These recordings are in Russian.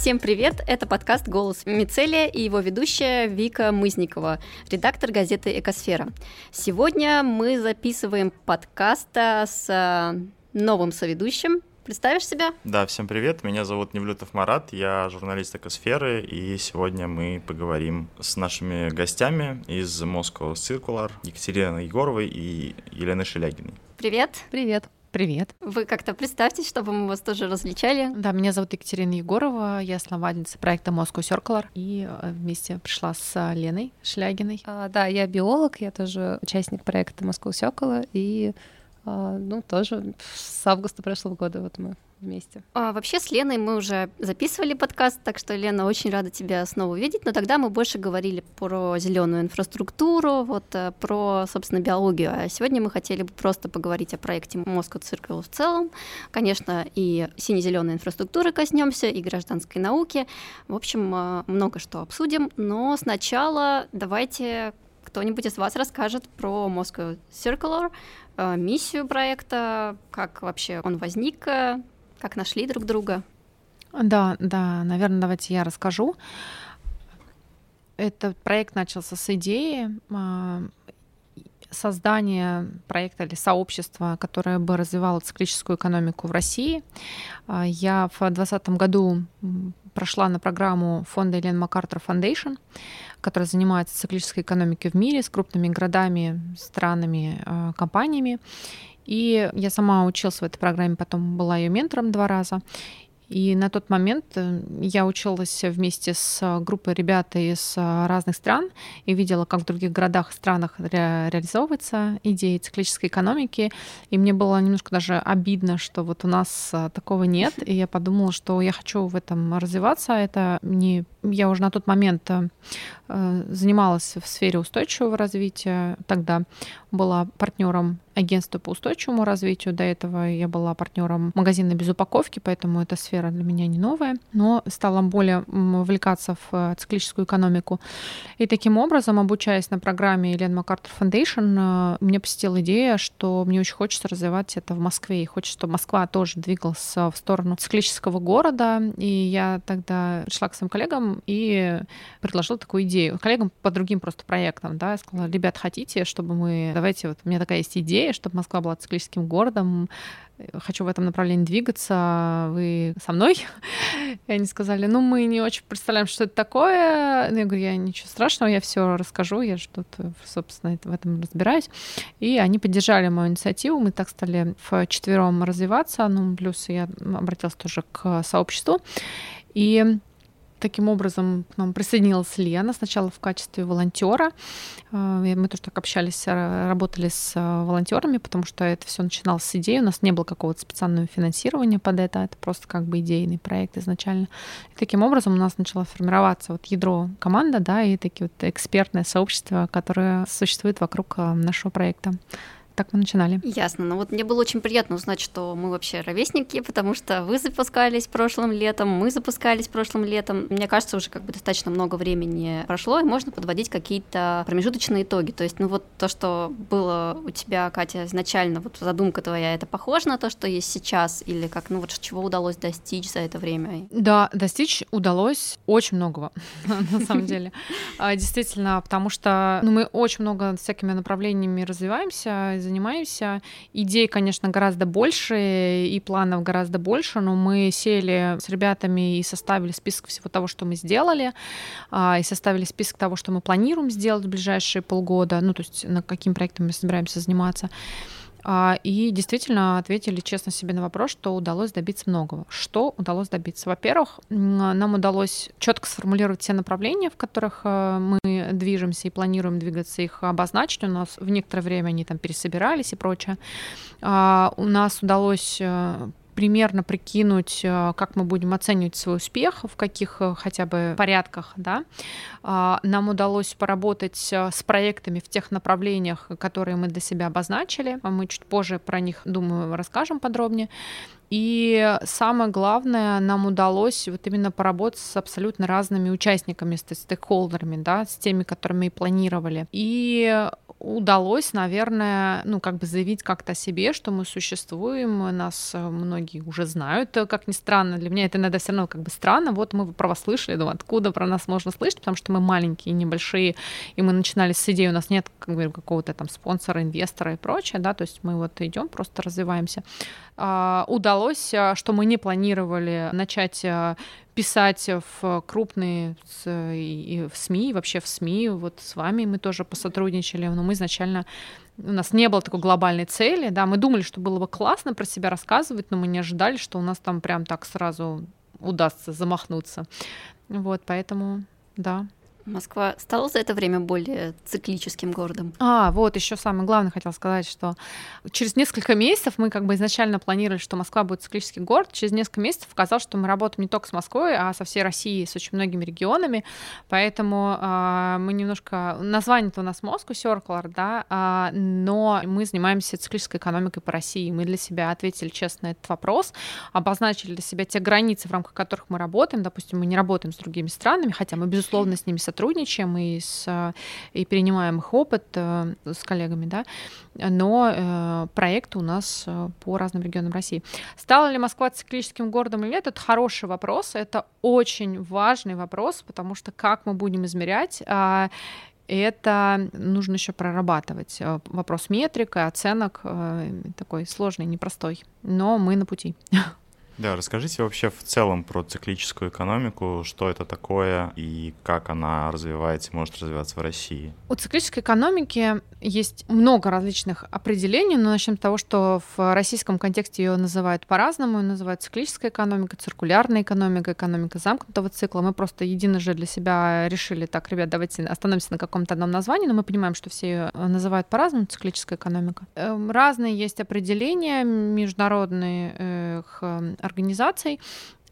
Всем привет! Это подкаст «Голос Мицелия» и его ведущая Вика Мызникова, редактор газеты «Экосфера». Сегодня мы записываем подкаст с э, новым соведущим. Представишь себя? Да, всем привет. Меня зовут Невлютов Марат, я журналист «Экосферы», и сегодня мы поговорим с нашими гостями из Moscow Circular Екатериной Егоровой и Еленой Шелягиной. Привет! Привет! Привет. Вы как-то представьтесь, чтобы мы вас тоже различали. Да, меня зовут Екатерина Егорова, я основательница проекта Moscow Circular, и э, вместе пришла с Леной Шлягиной. А, да, я биолог, я тоже участник проекта Moscow Circular, и а, ну, тоже с августа прошлого года вот мы вместе. А, вообще с Леной мы уже записывали подкаст, так что, Лена, очень рада тебя снова увидеть, но тогда мы больше говорили про зеленую инфраструктуру, вот э, про, собственно, биологию, а сегодня мы хотели бы просто поговорить о проекте Moscow Circle в целом, конечно, и сине-зеленой инфраструктуры коснемся, и гражданской науки, в общем, э, много что обсудим, но сначала давайте кто-нибудь из вас расскажет про Moscow Circular, э, миссию проекта, как вообще он возник, как нашли друг друга? Да, да, наверное, давайте я расскажу. Этот проект начался с идеи а, создания проекта или сообщества, которое бы развивало циклическую экономику в России. А, я в 2020 году прошла на программу фонда Елен Маккартер Foundation, которая занимается циклической экономикой в мире с крупными городами, странами, а, компаниями. И я сама училась в этой программе, потом была ее ментором два раза. И на тот момент э, я училась вместе с э, группой ребят из э, разных стран и видела, как в других городах и странах ре- реализовывается идея циклической экономики. И мне было немножко даже обидно, что вот у нас такого нет. И я подумала, что я хочу в этом развиваться. Это не... Я уже на тот момент занималась в сфере устойчивого развития. Тогда была партнером агентства по устойчивому развитию. До этого я была партнером магазина без упаковки, поэтому эта сфера для меня не новая, но стала более увлекаться в э, циклическую экономику. И таким образом, обучаясь на программе Елена Макартер Foundation, э, мне посетила идея, что мне очень хочется развивать это в Москве, и хочется, чтобы Москва тоже двигалась в сторону циклического города. И я тогда пришла к своим коллегам и предложила такую идею. Коллегам по другим просто проектам, да, я сказала, ребят, хотите, чтобы мы, давайте, вот у меня такая есть идея, идея, чтобы Москва была циклическим городом. Хочу в этом направлении двигаться. Вы со мной? И они сказали, ну, мы не очень представляем, что это такое. Ну, я говорю, я ничего страшного, я все расскажу, я что-то, собственно, в этом разбираюсь. И они поддержали мою инициативу. Мы так стали в четвером развиваться. Ну, плюс я обратилась тоже к сообществу. И Таким образом к нам присоединилась Лена сначала в качестве волонтера. А, мы тоже так общались, работали с а, волонтерами, потому что это все начиналось с идеи. У нас не было какого-то специального финансирования под это, это просто как бы идейный проект изначально. И таким образом у нас начало формироваться вот ядро команда, да, и такие вот экспертное сообщество, которое существует вокруг нашего проекта так мы начинали. Ясно. Ну вот мне было очень приятно узнать, что мы вообще ровесники, потому что вы запускались прошлым летом, мы запускались прошлым летом. Мне кажется, уже как бы достаточно много времени прошло, и можно подводить какие-то промежуточные итоги. То есть, ну вот то, что было у тебя, Катя, изначально, вот задумка твоя, это похоже на то, что есть сейчас, или как, ну вот чего удалось достичь за это время? Да, достичь удалось очень многого, на самом деле. А, действительно, потому что ну, мы очень много всякими направлениями развиваемся, занимаемся. Идей, конечно, гораздо больше, и планов гораздо больше, но мы сели с ребятами и составили список всего того, что мы сделали, а, и составили список того, что мы планируем сделать в ближайшие полгода, ну, то есть на каким проектом мы собираемся заниматься. А, и действительно ответили честно себе на вопрос, что удалось добиться многого. Что удалось добиться? Во-первых, нам удалось четко сформулировать все направления, в которых э, мы движемся и планируем двигаться, их обозначить. У нас в некоторое время они там пересобирались и прочее. А, у нас удалось э, примерно прикинуть, э, как мы будем оценивать свой успех, в каких э, хотя бы порядках, да. А, нам удалось поработать э, с проектами в тех направлениях, которые мы для себя обозначили. Мы чуть позже про них, думаю, расскажем подробнее. И самое главное, нам удалось вот именно поработать с абсолютно разными участниками, с стейкхолдерами, да, с теми, которыми мы планировали. И удалось, наверное, ну, как бы заявить как-то о себе, что мы существуем, нас многие уже знают, как ни странно, для меня это иногда все равно как бы странно, вот мы про вас слышали, думаю, откуда про нас можно слышать, потому что мы маленькие, небольшие, и мы начинали с идеи, у нас нет как бы, какого-то там спонсора, инвестора и прочее, да, то есть мы вот идем, просто развиваемся. А, удалось, а, что мы не планировали начать а, писать в крупные и в СМИ, и вообще в СМИ. Вот с вами мы тоже посотрудничали, но мы изначально у нас не было такой глобальной цели, да, мы думали, что было бы классно про себя рассказывать, но мы не ожидали, что у нас там прям так сразу удастся замахнуться. Вот, поэтому, да. Москва стала за это время более циклическим городом. А, вот еще самое главное хотел сказать, что через несколько месяцев мы как бы изначально планировали, что Москва будет циклический город. Через несколько месяцев оказалось, что мы работаем не только с Москвой, а со всей Россией, с очень многими регионами. Поэтому э, мы немножко... Название-то у нас Moscow Circular, да, э, но мы занимаемся циклической экономикой по России. Мы для себя ответили честно на этот вопрос, обозначили для себя те границы, в рамках которых мы работаем. Допустим, мы не работаем с другими странами, хотя мы, безусловно, с ними сотрудничаем и, с, и перенимаем их опыт э, с коллегами, да, но э, проекты у нас э, по разным регионам России. Стала ли Москва циклическим городом или нет, это хороший вопрос, это очень важный вопрос, потому что как мы будем измерять, а, это нужно еще прорабатывать. Вопрос метрика, оценок такой сложный, непростой, но мы на пути. Да, расскажите вообще в целом про циклическую экономику, что это такое и как она развивается, может развиваться в России. У циклической экономики есть много различных определений, но начнем с того, что в российском контексте ее называют по-разному. Ее называют циклическая экономика, циркулярная экономика, экономика замкнутого цикла. Мы просто единожды для себя решили, так, ребят, давайте остановимся на каком-то одном названии, но мы понимаем, что все ее называют по-разному, циклическая экономика. Эм, разные есть определения международных организаций,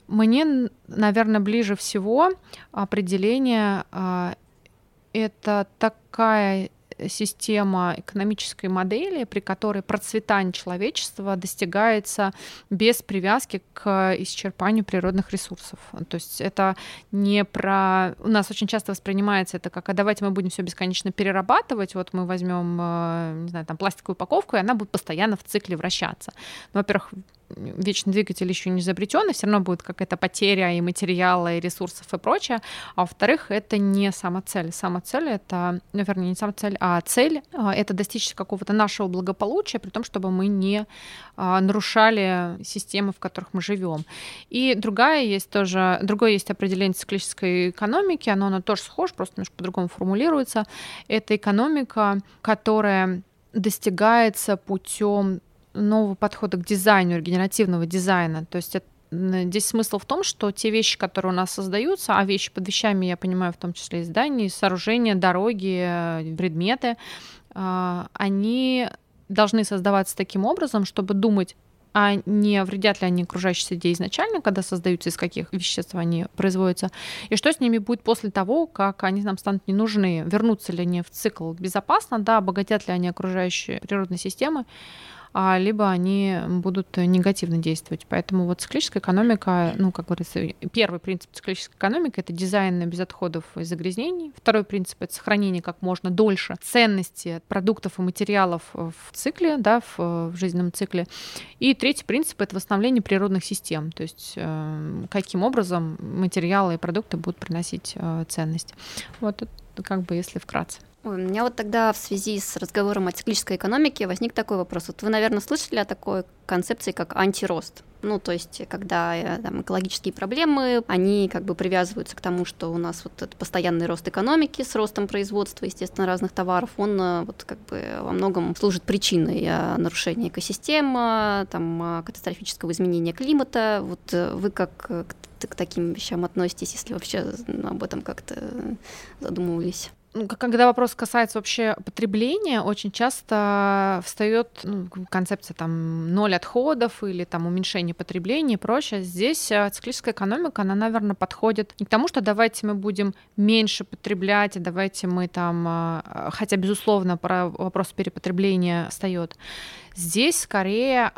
мне, наверное, ближе всего определение а, это такая система экономической модели, при которой процветание человечества достигается без привязки к исчерпанию природных ресурсов. То есть это не про... У нас очень часто воспринимается это как, а давайте мы будем все бесконечно перерабатывать, вот мы возьмем, э, не знаю, там, пластиковую упаковку, и она будет постоянно в цикле вращаться. Ну, во-первых, вечный двигатель еще не изобретен, и все равно будет какая-то потеря и материала, и ресурсов и прочее. А во-вторых, это не сама цель. Сама цель — это, ну, вернее, не сама цель, а цель а, — это достичь какого-то нашего благополучия, при том, чтобы мы не а, нарушали системы, в которых мы живем. И другая есть тоже, другое есть определение циклической экономики, оно, оно тоже схоже, просто немножко по-другому формулируется. Это экономика, которая достигается путем нового подхода к дизайну, регенеративного дизайна. То есть это Здесь смысл в том, что те вещи, которые у нас создаются, а вещи под вещами, я понимаю, в том числе и здания, сооружения, дороги, э, предметы, а, они должны создаваться таким образом, чтобы думать а не вредят ли они окружающей среде изначально, когда создаются, из каких веществ они производятся, и что с ними будет после того, как они нам станут не нужны, вернутся ли они в цикл безопасно, да, обогатят ли они окружающие природные системы, либо они будут негативно действовать. Поэтому вот циклическая экономика, ну, как говорится, первый принцип циклической экономики — это дизайн без отходов и загрязнений. Второй принцип — это сохранение как можно дольше ценности продуктов и материалов в цикле, да, в, в жизненном цикле. И третий принцип — это восстановление природных систем, то есть э, каким образом материалы и продукты будут приносить э, ценность. Вот это как бы если вкратце. Ой, у меня вот тогда в связи с разговором о циклической экономике возник такой вопрос. Вот вы, наверное, слышали о такой концепции, как антирост. Ну, то есть, когда э, там, экологические проблемы, они как бы привязываются к тому, что у нас вот этот постоянный рост экономики с ростом производства, естественно, разных товаров, он э, вот как бы во многом служит причиной э, нарушения экосистемы, там, катастрофического изменения климата. Вот вы как к таким вещам относитесь, если вообще об этом как-то задумывались? Ну, когда вопрос касается вообще потребления, очень часто встает ну, концепция там ноль отходов или там уменьшение потребления и прочее. Здесь э, циклическая экономика, она, наверное, подходит не к тому, что давайте мы будем меньше потреблять, давайте мы там, э, хотя, безусловно, про вопрос перепотребления встает. Здесь скорее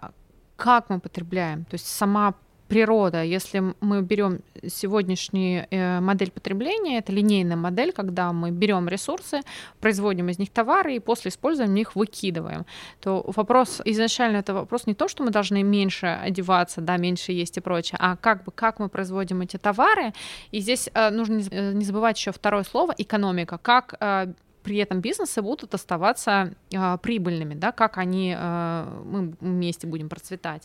как мы потребляем. То есть сама природа, если мы берем сегодняшнюю э, модель потребления, это линейная модель, когда мы берем ресурсы, производим из них товары и после использования их выкидываем, то вопрос изначально это вопрос не то, что мы должны меньше одеваться, да, меньше есть и прочее, а как бы как мы производим эти товары. И здесь э, нужно не э, забывать еще второе слово экономика, как при этом бизнесы будут оставаться э, прибыльными, да, как они, э, мы вместе будем процветать.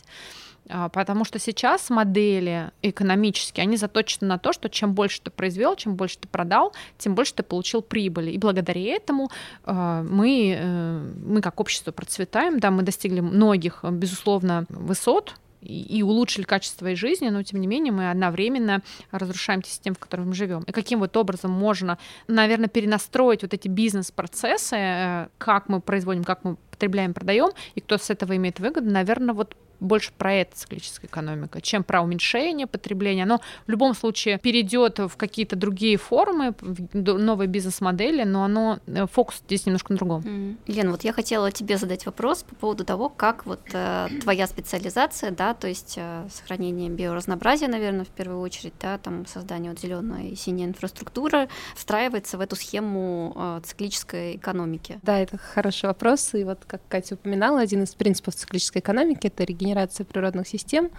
А, потому что сейчас модели экономические, они заточены на то, что чем больше ты произвел, чем больше ты продал, тем больше ты получил прибыли. И благодаря этому а, мы, э, мы как общество процветаем, да, мы достигли многих, безусловно, высот, и улучшили качество своей жизни, но тем не менее мы одновременно разрушаем те системы, в которых мы живем. И каким вот образом можно, наверное, перенастроить вот эти бизнес-процессы, э, как мы производим, как мы потребляем, продаем, и кто с этого имеет выгоду, наверное, вот больше про это циклическая экономика, чем про уменьшение потребления. Оно в любом случае перейдет в какие-то другие формы, в новые бизнес-модели, но оно э, фокус здесь немножко на другом. Mm. Лен, вот я хотела тебе задать вопрос по поводу того, как вот э, твоя специализация, да, то есть э, сохранение биоразнообразия, наверное, в первую очередь, да, там создание вот зеленой и синей инфраструктуры встраивается в эту схему э, циклической экономики. Да, это хороший вопрос, и вот как Катя упоминала, один из принципов циклической экономики — это регенерация регенерации природных систем.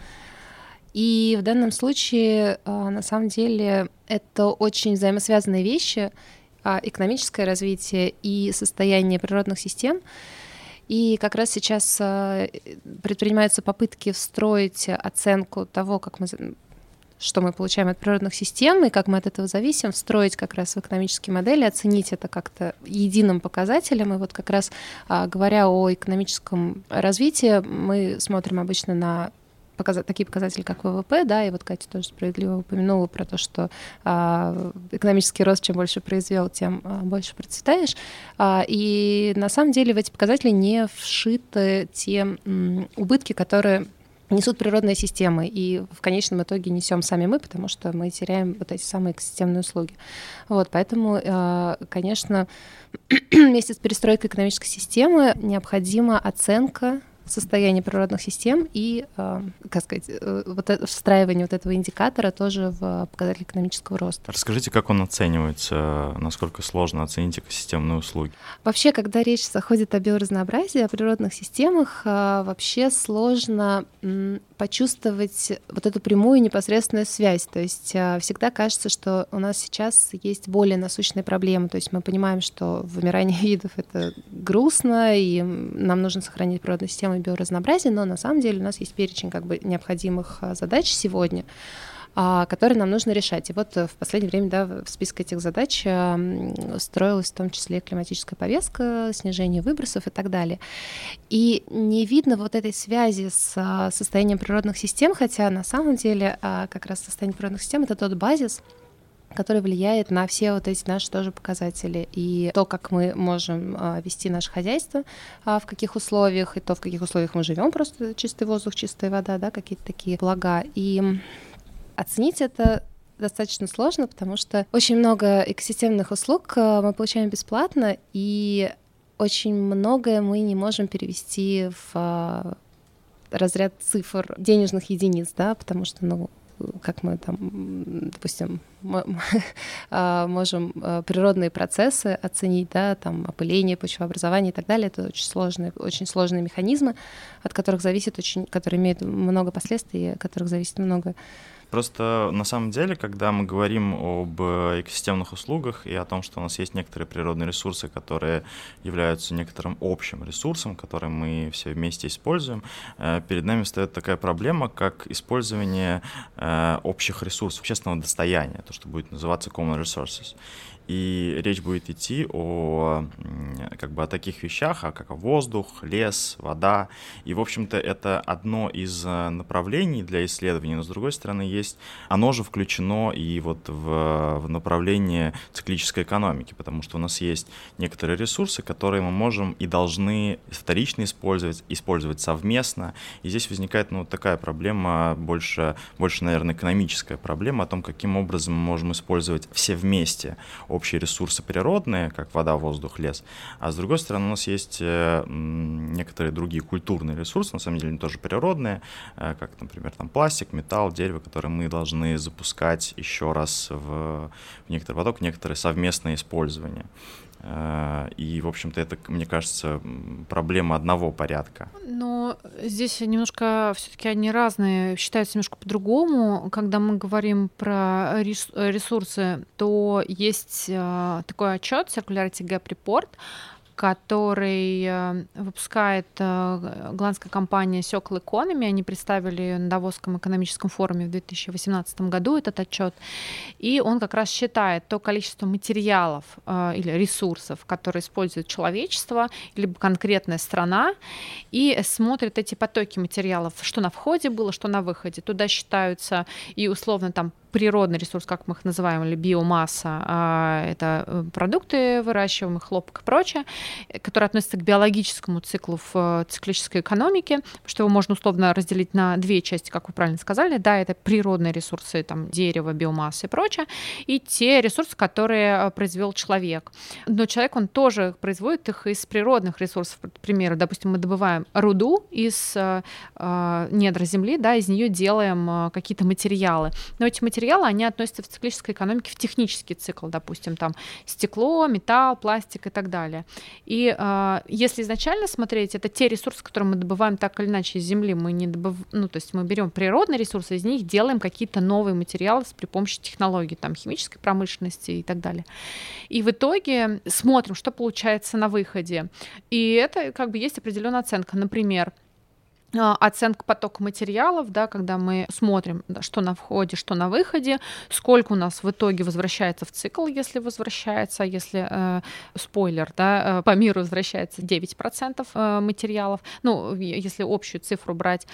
И в данном случае, а, на самом деле, это очень взаимосвязанные вещи, а, экономическое развитие и состояние природных систем. И как раз сейчас а, предпринимаются попытки встроить оценку того, как мы что мы получаем от природных систем и как мы от этого зависим, встроить как раз в экономические модели, оценить это как-то единым показателем. И вот как раз говоря о экономическом развитии, мы смотрим обычно на показа- такие показатели, как ВВП, да, и вот Катя тоже справедливо упомянула про то, что а, экономический рост, чем больше произвел, тем а, больше процветаешь. А, и на самом деле в эти показатели не вшиты те м, убытки, которые несут природные системы, и в конечном итоге несем сами мы, потому что мы теряем вот эти самые экосистемные услуги. Вот, поэтому, э, конечно, вместе с перестройкой экономической системы необходима оценка состояние природных систем и, э, как сказать, э, вот это, встраивание вот этого индикатора тоже в показатель экономического роста. Расскажите, как он оценивается, насколько сложно оценить экосистемные услуги? Вообще, когда речь заходит о биоразнообразии, о природных системах, э, вообще сложно почувствовать вот эту прямую непосредственную связь. То есть всегда кажется, что у нас сейчас есть более насущные проблемы. То есть мы понимаем, что вымирание видов — это грустно, и нам нужно сохранить природные системы самое биоразнообразие, но на самом деле у нас есть перечень как бы необходимых а, задач сегодня, а, которые нам нужно решать. И вот э, в последнее время да, в список этих задач а, строилась в том числе климатическая повестка, снижение выбросов и так далее. И не видно вот этой связи с состоянием природных систем, хотя на самом деле как раз состояние природных систем — это тот базис, который влияет на все вот эти наши тоже показатели. И то, как мы можем а, вести наше хозяйство, а, в каких условиях, и то, в каких условиях мы живем, просто чистый воздух, чистая вода, да, какие-то такие блага. И оценить это достаточно сложно, потому что очень много экосистемных услуг а, мы получаем бесплатно, и очень многое мы не можем перевести в разряд цифр денежных единиц, да, потому что, ну, как мы там, допустим, а, можем а, природные процессы оценить, да, там опыление, почвообразование и так далее. Это очень сложные, очень сложные механизмы, от которых зависит очень, которые имеют много последствий, от которых зависит много Просто на самом деле, когда мы говорим об экосистемных услугах и о том, что у нас есть некоторые природные ресурсы, которые являются некоторым общим ресурсом, который мы все вместе используем, э, перед нами встает такая проблема, как использование э, общих ресурсов, общественного достояния, то, что будет называться common resources. И речь будет идти о, как бы, о таких вещах, а как воздух, лес, вода. И, в общем-то, это одно из э, направлений для исследований, но, с другой стороны, есть, оно же включено и вот в, в направление циклической экономики, потому что у нас есть некоторые ресурсы, которые мы можем и должны вторично использовать, использовать совместно. И здесь возникает ну, такая проблема, больше, больше, наверное, экономическая проблема о том, каким образом мы можем использовать все вместе общие ресурсы природные, как вода, воздух, лес, а с другой стороны у нас есть некоторые другие культурные ресурсы, на самом деле они тоже природные, как, например, там пластик, металл, дерево, которые мы должны запускать еще раз в, в некоторый поток, некоторое совместное использование. Э, и, в общем-то, это, мне кажется, проблема одного порядка. Но здесь немножко все-таки они разные, считаются немножко по-другому. Когда мы говорим про ресурсы, то есть э, такой отчет Circularity Gap Report, который э, выпускает э, голландская компания Circle Economy. Они представили на Давосском экономическом форуме в 2018 году этот отчет. И он как раз считает то количество материалов э, или ресурсов, которые использует человечество, либо конкретная страна, и смотрит эти потоки материалов, что на входе было, что на выходе. Туда считаются и условно там природный ресурс, как мы их называем, или биомасса, а это э, продукты выращиваемые, хлопок и прочее, которые относятся к биологическому циклу в э, циклической экономике, что его можно условно разделить на две части, как вы правильно сказали. Да, это природные ресурсы, там, дерево, биомасса и прочее, и те ресурсы, которые э, произвел человек. Но человек, он тоже производит их из природных ресурсов. К примеру, допустим, мы добываем руду из э, недр земли, да, из нее делаем какие-то материалы. Но эти материалы материалы, они относятся в циклической экономике в технический цикл, допустим, там стекло, металл, пластик и так далее. И э, если изначально смотреть, это те ресурсы, которые мы добываем так или иначе из земли, мы не добыв... ну, то есть мы берем природные ресурсы, из них делаем какие-то новые материалы при помощи технологий, там, химической промышленности и так далее. И в итоге смотрим, что получается на выходе. И это как бы есть определенная оценка. Например, оценка потока материалов, да, когда мы смотрим, да, что на входе, что на выходе, сколько у нас в итоге возвращается в цикл, если возвращается, если э, спойлер, да, э, по миру возвращается 9% э, материалов, ну, если общую цифру брать,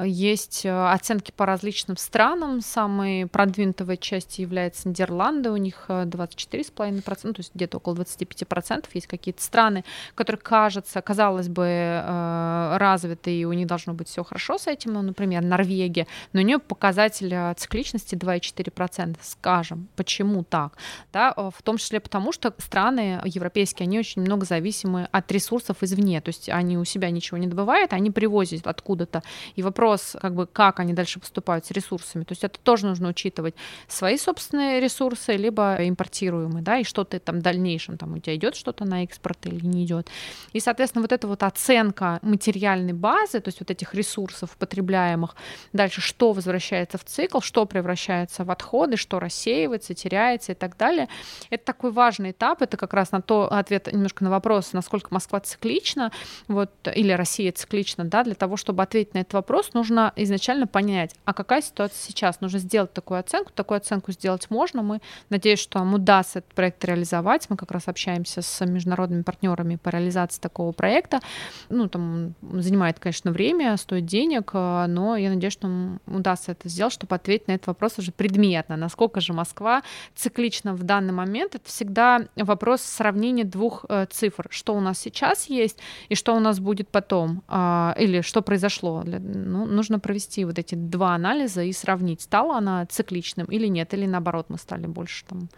есть э, оценки по различным странам. Самой продвинутой части является Нидерланды, у них 24,5%, э, ну, то есть где-то около 25%. Есть какие-то страны, которые, кажется, казалось бы, э, развиты, и у них должно быть все хорошо с этим. Ну, например, Норвегия, но у нее показатель цикличности 2,4%. Скажем, почему так? Да, в том числе потому, что страны европейские, они очень много зависимы от ресурсов извне, то есть они у себя ничего не добывают, они привозят откуда-то. И вопрос вопрос, как бы, как они дальше поступают с ресурсами. То есть это тоже нужно учитывать свои собственные ресурсы, либо импортируемые, да, и что ты там в дальнейшем, там у тебя идет что-то на экспорт или не идет. И, соответственно, вот эта вот оценка материальной базы, то есть вот этих ресурсов потребляемых, дальше что возвращается в цикл, что превращается в отходы, что рассеивается, теряется и так далее. Это такой важный этап, это как раз на то ответ немножко на вопрос, насколько Москва циклична, вот, или Россия циклична, да, для того, чтобы ответить на этот вопрос, нужно изначально понять, а какая ситуация сейчас. Нужно сделать такую оценку. Такую оценку сделать можно. Мы надеюсь, что нам удастся этот проект реализовать. Мы как раз общаемся с международными партнерами по реализации такого проекта. Ну, там занимает, конечно, время, стоит денег, э, но я надеюсь, что нам удастся это сделать, чтобы ответить на этот вопрос уже предметно. Насколько же Москва циклична в данный момент? Это всегда вопрос сравнения двух э, цифр. Что у нас сейчас есть и что у нас будет потом. Э, или что произошло. Ну, нужно провести вот эти два анализа и сравнить, стала она цикличным или нет, или наоборот мы стали больше там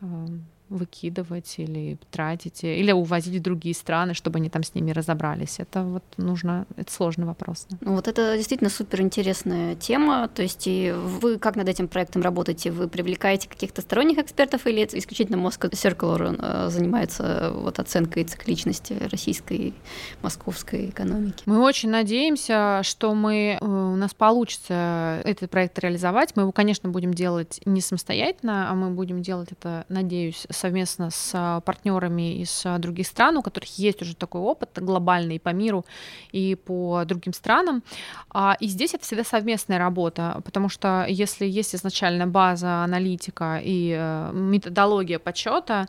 э, выкидывать или тратить, или увозить в другие страны, чтобы они там с ними разобрались. Это вот нужно, это сложный вопрос. Ну, вот это действительно супер интересная тема. То есть и вы как над этим проектом работаете? Вы привлекаете каких-то сторонних экспертов или это исключительно Moscow Circular э, занимается вот оценкой цикличности российской, московской экономики? Мы очень надеемся, что мы, э, у нас получится этот проект реализовать. Мы его, конечно, будем делать не самостоятельно, а мы будем делать это, надеюсь, совместно с а, партнерами из а, других стран, у которых есть уже такой опыт глобальный по миру и по другим странам. А, и здесь это всегда совместная работа, потому что если есть изначально база, аналитика и э, методология подсчета,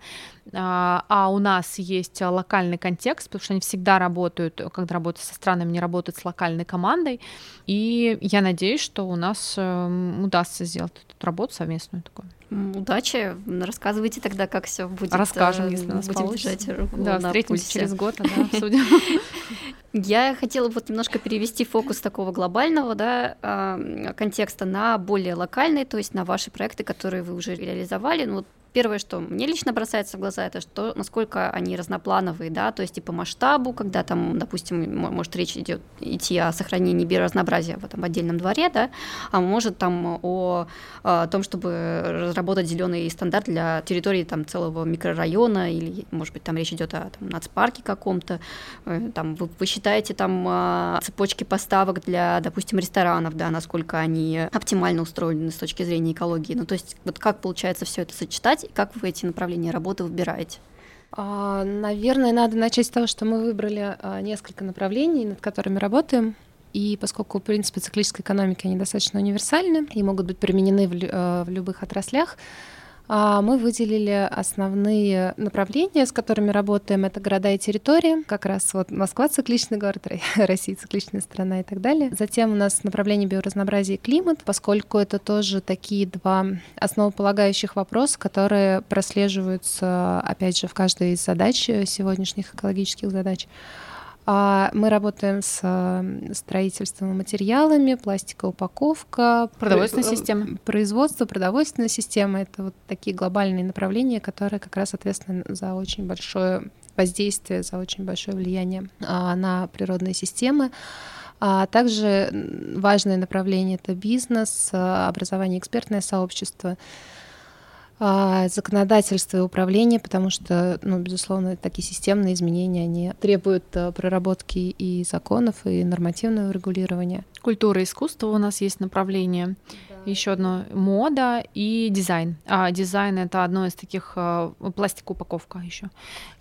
а у нас есть локальный контекст, потому что они всегда работают, когда работают со странами, не работают с локальной командой. И я надеюсь, что у нас эм, удастся сделать эту работу совместную такую. Удачи. Рассказывайте тогда, как все будет. Расскажем, э, если у нас Будем получится. держать руку Да, на встретимся пульсе. через год, да, обсудим. Я хотела вот немножко перевести фокус такого глобального да, а, контекста на более локальный, то есть на ваши проекты, которые вы уже реализовали. Ну, первое, что мне лично бросается в глаза, это что, насколько они разноплановые, да, то есть и по масштабу, когда там, допустим, может речь идет идти о сохранении биоразнообразия в этом отдельном дворе, да, а может там о, о том, чтобы разработать зеленый стандарт для территории там целого микрорайона или, может быть, там речь идет о там, нацпарке каком-то, э, там вы, вы считаете там цепочки поставок для, допустим, ресторанов, да, насколько они оптимально устроены с точки зрения экологии, ну то есть вот как получается все это сочетать и как вы эти направления работы выбираете? А, наверное, надо начать с того, что мы выбрали а, несколько направлений, над которыми работаем. И поскольку принципы циклической экономики, они достаточно универсальны и могут быть применены в, а, любых отраслях, мы выделили основные направления, с которыми работаем. Это города и территории. Как раз вот Москва цикличный город, Россия цикличная страна и так далее. Затем у нас направление биоразнообразия и климат, поскольку это тоже такие два основополагающих вопроса, которые прослеживаются, опять же, в каждой из задач сегодняшних экологических задач. А мы работаем с строительством материалами, пластиковая упаковка, продовольственная э, система. Производство, продовольственная система — это вот такие глобальные направления, которые как раз ответственны за очень большое воздействие, за очень большое влияние а, на природные системы. А также важное направление — это бизнес, образование, экспертное сообщество — законодательство и управление, потому что, ну, безусловно, такие системные изменения, они требуют э, проработки и законов, и нормативного регулирования. Культура и искусство у нас есть направление. Да. Еще одно мода и дизайн. А дизайн это одно из таких э, пластик упаковка еще.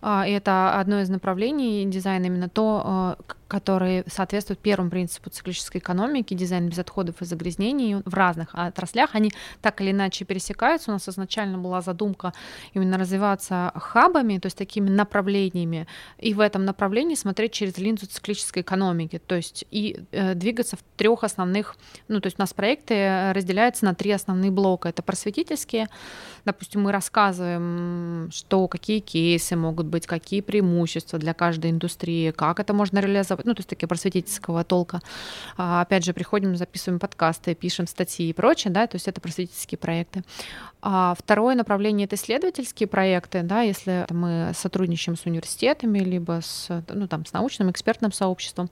А, это одно из направлений дизайна именно то, э, которые соответствуют первому принципу циклической экономики, дизайн без отходов и загрязнений в разных отраслях, они так или иначе пересекаются. У нас изначально была задумка именно развиваться хабами, то есть такими направлениями, и в этом направлении смотреть через линзу циклической экономики, то есть и э, двигаться в трех основных, ну то есть у нас проекты разделяются на три основные блока. Это просветительские, допустим, мы рассказываем, что какие кейсы могут быть, какие преимущества для каждой индустрии, как это можно реализовать ну, то есть такие просветительского толка. А, опять же, приходим, записываем подкасты, пишем статьи и прочее, да, то есть это просветительские проекты. А второе направление — это исследовательские проекты, да, если мы сотрудничаем с университетами, либо с, ну, там, с научным экспертным сообществом,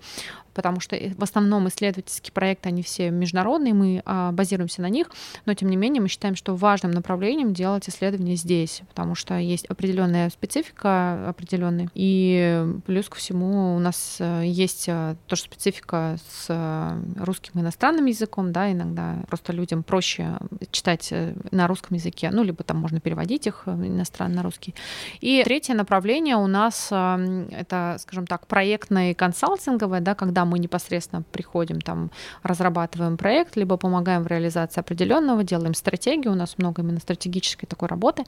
потому что в основном исследовательские проекты, они все международные, мы а, базируемся на них, но тем не менее мы считаем, что важным направлением делать исследования здесь, потому что есть определенная специфика определенная, и плюс ко всему у нас э, есть э, тоже специфика с э, русским иностранным языком, да, иногда просто людям проще читать на русском языке, ну, либо там можно переводить их иностранно на русский. И третье направление у нас это, скажем так, проектное и консалтинговое, да, когда мы непосредственно приходим, там, разрабатываем проект, либо помогаем в реализации определенного, делаем стратегию, у нас много именно стратегической такой работы.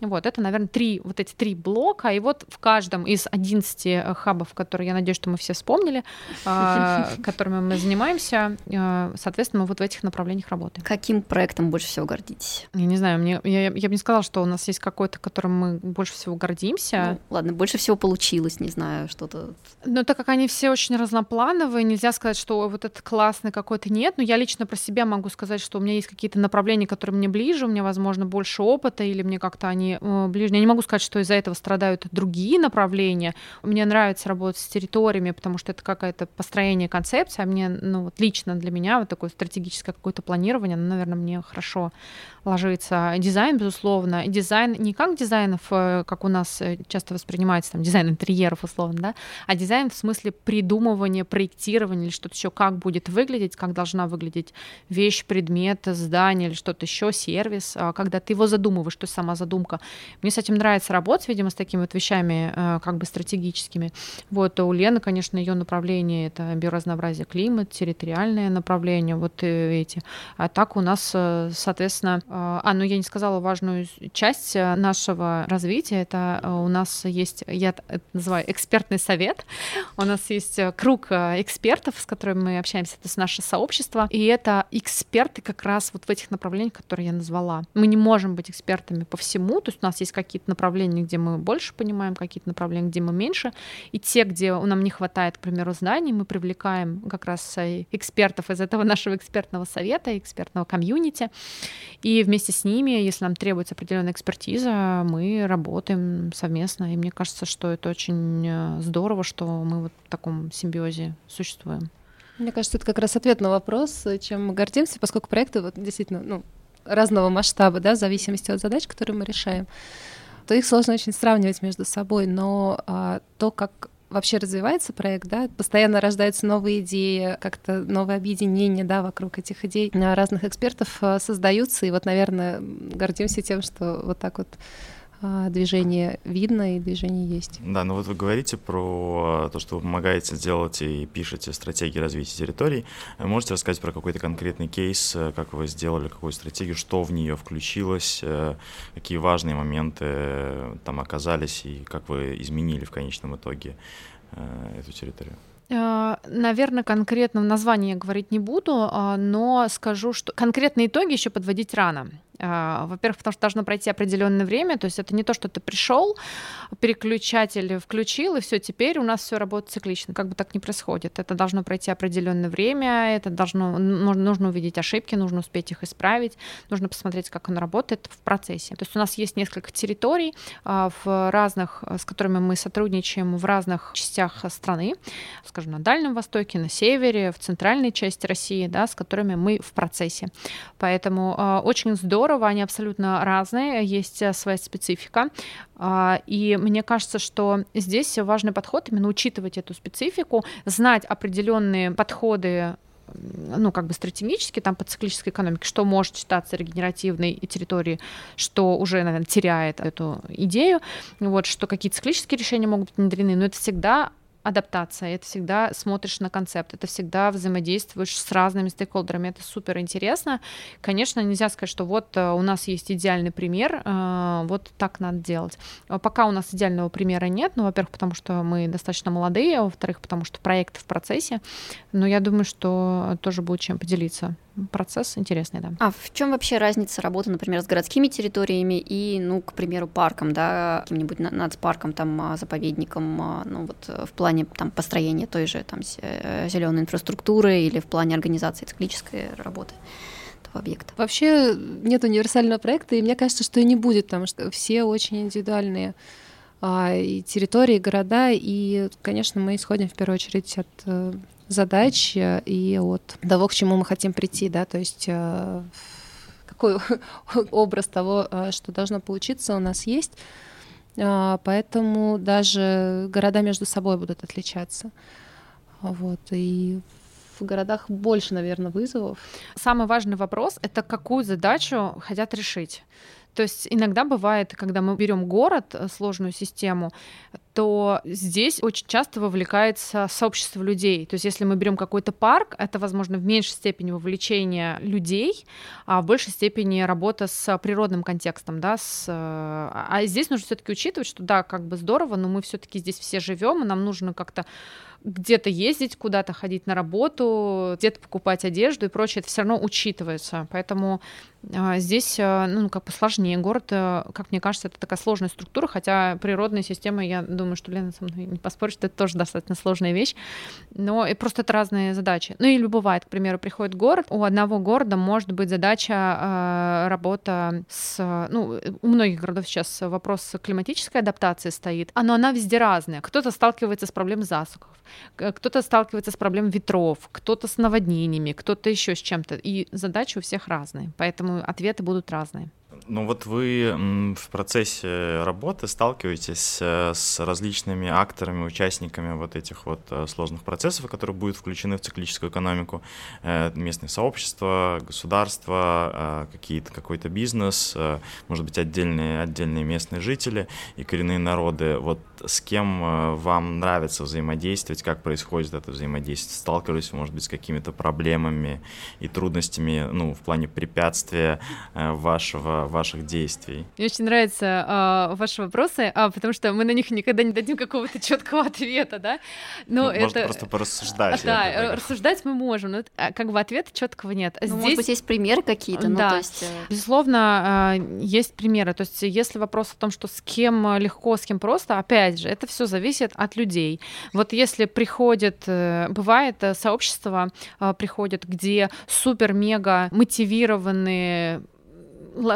Вот, это, наверное, три, вот эти три блока, и вот в каждом из 11 э, хабов, которые, я надеюсь, что мы все вспомнили, а, которыми мы занимаемся, э, соответственно, мы вот в этих направлениях работаем. Каким проектом больше всего гордитесь? Я не знаю, мне, я, я бы не сказала, что у нас есть какой-то, которым мы больше всего гордимся. Ну, ладно, больше всего получилось, не знаю, что-то. Ну, так как они все очень разноплановые, плановые, нельзя сказать, что вот этот классный какой-то нет, но я лично про себя могу сказать, что у меня есть какие-то направления, которые мне ближе, у меня, возможно, больше опыта, или мне как-то они э, ближе. Я не могу сказать, что из-за этого страдают другие направления. Мне нравится работать с территориями, потому что это какое-то построение концепции, а мне, ну вот лично для меня вот такое стратегическое какое-то планирование, ну, наверное, мне хорошо ложится. Дизайн, безусловно. Дизайн не как дизайнов, э, как у нас э, часто воспринимается, там, дизайн интерьеров, условно, да, а дизайн в смысле придумывания, проектирования или что-то еще, как будет выглядеть, как должна выглядеть вещь, предмет, здание или что-то еще, сервис, а когда ты его задумываешь, то есть сама задумка. Мне с этим нравится работать, видимо, с такими вот вещами э, как бы стратегическими. Вот, а у Лены, конечно, ее направление — это биоразнообразие, климат, территориальное направление, вот эти. А так у нас, соответственно, а, ну я не сказала важную часть э, нашего развития. Это э, у нас есть, я это называю экспертный совет. У нас есть э, круг экспертов, с которыми мы общаемся, это наше сообщество. И это эксперты как раз вот в этих направлениях, которые я назвала. Мы не можем быть экспертами по всему, то есть у нас есть какие-то направления, где мы больше понимаем, какие-то направления, где мы меньше, и те, где нам не хватает, к примеру, знаний, мы привлекаем как раз э, экспертов из этого нашего экспертного совета, экспертного комьюнити, и вместе с ними, если нам требуется определенная экспертиза, мы работаем совместно, и мне кажется, что это очень э, здорово, что мы вот в таком симбиозе существуем. Мне кажется, это как раз ответ на вопрос, чем мы гордимся, поскольку проекты вот действительно ну, разного масштаба, да, в зависимости от задач, которые мы решаем, то их сложно очень сравнивать между собой. Но а, то, как вообще развивается проект, да, постоянно рождаются новые идеи, как-то новые объединения, да, вокруг этих идей разных экспертов а, создаются, и вот, наверное, гордимся тем, что вот так вот движение видно и движение есть. Да, ну вот вы говорите про то, что вы помогаете делать и пишете стратегии развития территорий. Можете рассказать про какой-то конкретный кейс, как вы сделали какую стратегию, что в нее включилось, э, какие важные моменты э, там оказались и как вы изменили в конечном итоге э, эту территорию? Наверное, конкретно в названии я говорить не буду, а, но скажу, что конкретные итоги еще подводить рано. А, во-первых, потому что должно пройти определенное время, то есть это не то, что ты пришел, переключатель включил, и все, теперь у нас все работает циклично. Как бы так не происходит. Это должно пройти определенное время, это должно, нужно увидеть ошибки, нужно успеть их исправить, нужно посмотреть, как оно работает в процессе. То есть у нас есть несколько территорий а, в разных, с которыми мы сотрудничаем в разных частях страны, скажем, на Дальнем Востоке, на севере, в центральной части России, да, с которыми мы в процессе. Поэтому а, очень здорово здорово, они абсолютно разные, есть э, своя специфика. А, и мне кажется, что здесь важный подход именно учитывать эту специфику, знать определенные подходы ну, как бы стратегически, там, по циклической экономике, что может считаться регенеративной территорией, что уже, наверное, теряет эту идею, вот, что какие циклические решения могут быть внедрены, но это всегда адаптация, это всегда смотришь на концепт, это всегда взаимодействуешь с разными стейкхолдерами, это супер интересно. Конечно, нельзя сказать, что вот э, у нас есть идеальный пример, э, вот так надо делать. Пока у нас идеального примера нет, ну, во-первых, потому что мы достаточно молодые, а во-вторых, потому что проект в процессе, но я думаю, что тоже будет чем поделиться процесс интересный, да. А в чем вообще разница работы, например, с городскими территориями и, ну, к примеру, парком, да, каким-нибудь нацпарком, там, а, заповедником, а, ну, вот э, в плане там построения той же там э, зеленой инфраструктуры или в плане организации циклической работы? объекта. Вообще нет универсального проекта, и мне кажется, что и не будет, потому что все очень индивидуальные а, и территории, и города, и, конечно, мы исходим в первую очередь от э, задач э, и от того, к чему мы хотим прийти, да, то есть э, какой образ того, э, что должно получиться, у нас есть. Поэтому даже города между собой будут отличаться. Вот, и в городах больше, наверное, вызовов. Самый важный вопрос — это какую задачу хотят решить. То есть иногда бывает, когда мы берем город, сложную систему, то здесь очень часто вовлекается сообщество людей. То есть если мы берем какой-то парк, это, возможно, в меньшей степени вовлечение людей, а в большей степени работа с природным контекстом, да, с... а здесь нужно все-таки учитывать, что да, как бы здорово, но мы все-таки здесь все живем, и нам нужно как-то где-то ездить, куда-то ходить на работу, где-то покупать одежду и прочее, это все равно учитывается. Поэтому а, здесь, а, ну, как бы сложнее. Город, а, как мне кажется, это такая сложная структура, хотя природная система, я думаю, что Лена со мной не поспорит, что это тоже достаточно сложная вещь, но и просто это разные задачи. Ну или бывает, к примеру, приходит город, у одного города может быть задача работа с, ну, у многих городов сейчас вопрос климатической адаптации стоит, но она везде разная. Кто-то сталкивается с проблемой засухов, кто-то сталкивается с проблемой ветров, кто-то с наводнениями, кто-то еще с чем-то, и задачи у всех разные, поэтому ответы будут разные. Ну вот вы в процессе работы сталкиваетесь э, с различными акторами, участниками вот этих вот э, сложных процессов, которые будут включены в циклическую экономику, э, местные сообщества, государства, какие-то какой-то бизнес, может быть отдельные отдельные местные жители и коренные народы. Вот с кем вам нравится взаимодействовать, как происходит это взаимодействие? Сталкивались, может быть, с какими-то проблемами и трудностями, ну в плане препятствия вашего ваших действий? Мне очень нравятся э, ваши вопросы, а, потому что мы на них никогда не дадим какого-то четкого ответа, да? Но ну, это... Можно просто порассуждать. Да, рассуждать мы можем, но а, как бы ответа четкого нет. Ну, Здесь... Может быть, есть примеры какие-то? Ну, да, есть... Э, безусловно, есть примеры. То есть если вопрос о том, что с кем легко, с кем просто, опять же, это все зависит от людей. Вот если приходит, э, бывает э, сообщество, приходит, где супер-мега мотивированные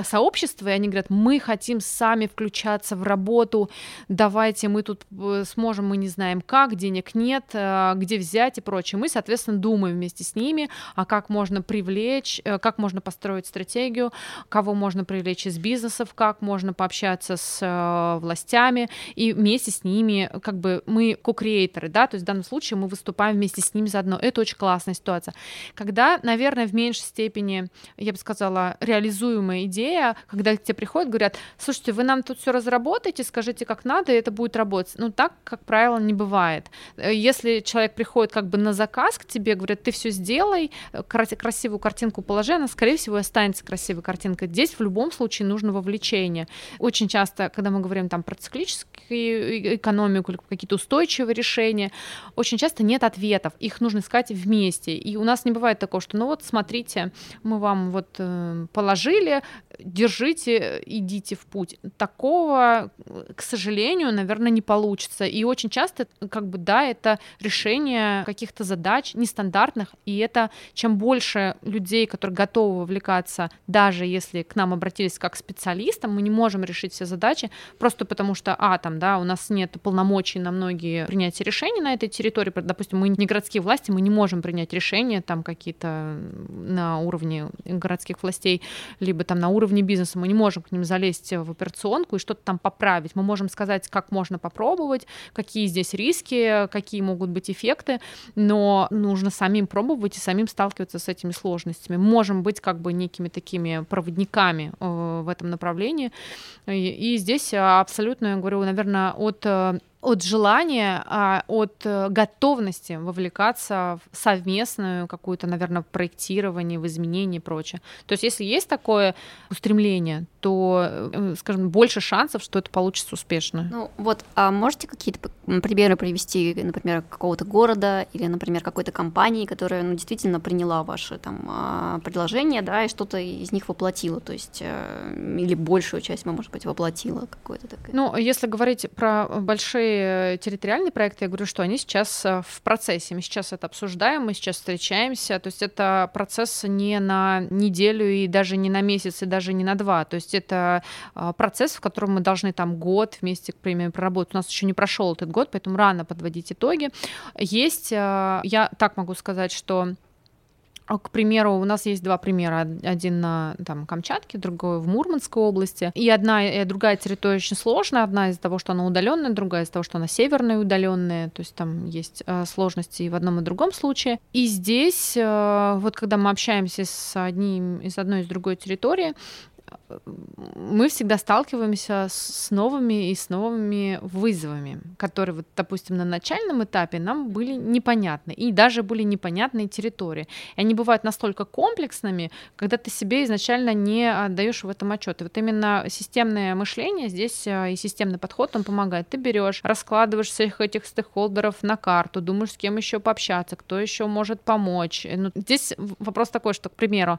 сообщества, и они говорят, мы хотим сами включаться в работу, давайте мы тут э, сможем, мы не знаем как, денег нет, э, где взять и прочее. Мы, соответственно, думаем вместе с ними, а как можно привлечь, э, как можно построить стратегию, кого можно привлечь из бизнесов, как можно пообщаться с властями, и вместе с ними, как бы мы ко-креаторы, да, то есть в данном случае мы выступаем вместе с ними заодно. Это очень классная ситуация. Когда, наверное, в меньшей степени, я бы сказала, реализуемые идея, когда к тебе приходят, говорят, слушайте, вы нам тут все разработаете, скажите, как надо, и это будет работать. Ну, так, как правило, не бывает. Э, если человек приходит как бы на заказ к тебе, говорят, ты все сделай, э, красивую картинку положи, она, скорее всего, останется красивой картинкой. Здесь в любом случае нужно вовлечение. Очень часто, когда мы говорим там про циклическую экономику или какие-то устойчивые решения, очень часто нет ответов, их нужно искать вместе. И у нас не бывает такого, что ну вот смотрите, мы вам вот э, положили, держите, идите в путь. Такого, к сожалению, наверное, не получится. И очень часто, как бы, да, это решение каких-то задач нестандартных, и это чем больше людей, которые готовы вовлекаться, даже если к нам обратились как к специалистам, мы не можем решить все задачи просто потому что, а, там, да, у нас нет полномочий на многие принятия решений на этой территории, допустим, мы не городские власти, мы не можем принять решения там какие-то на уровне городских властей, либо там на уровне бизнеса, мы не можем к ним залезть в операционку и что-то там поправить. Мы можем сказать, как можно попробовать, какие здесь риски, какие могут быть эффекты, но нужно самим пробовать и самим сталкиваться с этими сложностями. Мы можем быть как бы некими такими проводниками э, в этом направлении. И, здесь абсолютно, я говорю, наверное, от э, от желания, а от э, готовности вовлекаться в совместную какую-то, наверное, проектирование, в изменение и прочее. То есть если есть такое устремление, то, э, скажем, больше шансов, что это получится успешно. Ну вот, а можете какие-то примеры привести, например, какого-то города или, например, какой-то компании, которая ну, действительно приняла ваше там а, предложение, да, и что-то из них воплотила, то есть э, или большую часть, может быть, воплотила какое-то такое? Ну, если говорить про большие большие территориальные проекты, я говорю, что они сейчас э, в процессе. Мы сейчас это обсуждаем, мы сейчас встречаемся. То есть это процесс не на неделю и даже не на месяц, и даже не на два. То есть это э, процесс, в котором мы должны там год вместе, к примеру, проработать. У нас еще не прошел этот год, поэтому рано подводить итоги. Есть, э, я так могу сказать, что а, к примеру, у нас есть два примера. Один на там, Камчатке, другой в Мурманской области. И одна и другая территория очень сложная. Одна из-за того, что она удаленная, другая из-за того, что она северная удаленная. То есть там есть э, сложности и в одном и другом случае. И здесь, э, вот когда мы общаемся с одним из одной и с другой территории, мы всегда сталкиваемся с новыми и с новыми вызовами, которые, вот, допустим, на начальном этапе нам были непонятны, и даже были непонятные территории. И они бывают настолько комплексными, когда ты себе изначально не отдаешь в этом отчет. И вот именно системное мышление здесь э, и системный подход, он помогает. Ты берешь, раскладываешь всех этих стейкхолдеров на карту, думаешь, с кем еще пообщаться, кто еще может помочь. Ну, здесь вопрос такой, что, к примеру,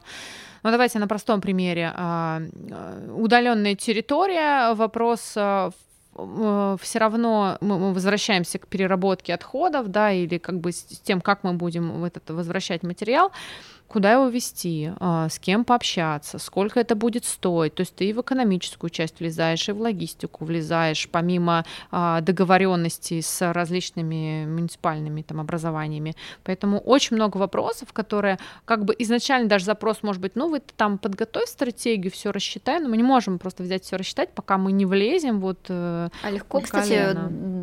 ну, давайте на простом примере. А, э, удаленная территория, вопрос э, э, все равно мы возвращаемся к переработке отходов, да, или как бы с тем, как мы будем этот возвращать материал куда его вести, а, с кем пообщаться, сколько это будет стоить. То есть ты и в экономическую часть влезаешь, и в логистику влезаешь, помимо а, договоренностей с различными муниципальными там, образованиями. Поэтому очень много вопросов, которые как бы изначально даже запрос может быть, ну вы там подготовь стратегию, все рассчитай, но мы не можем просто взять все рассчитать, пока мы не влезем вот. Э, а легко, кстати,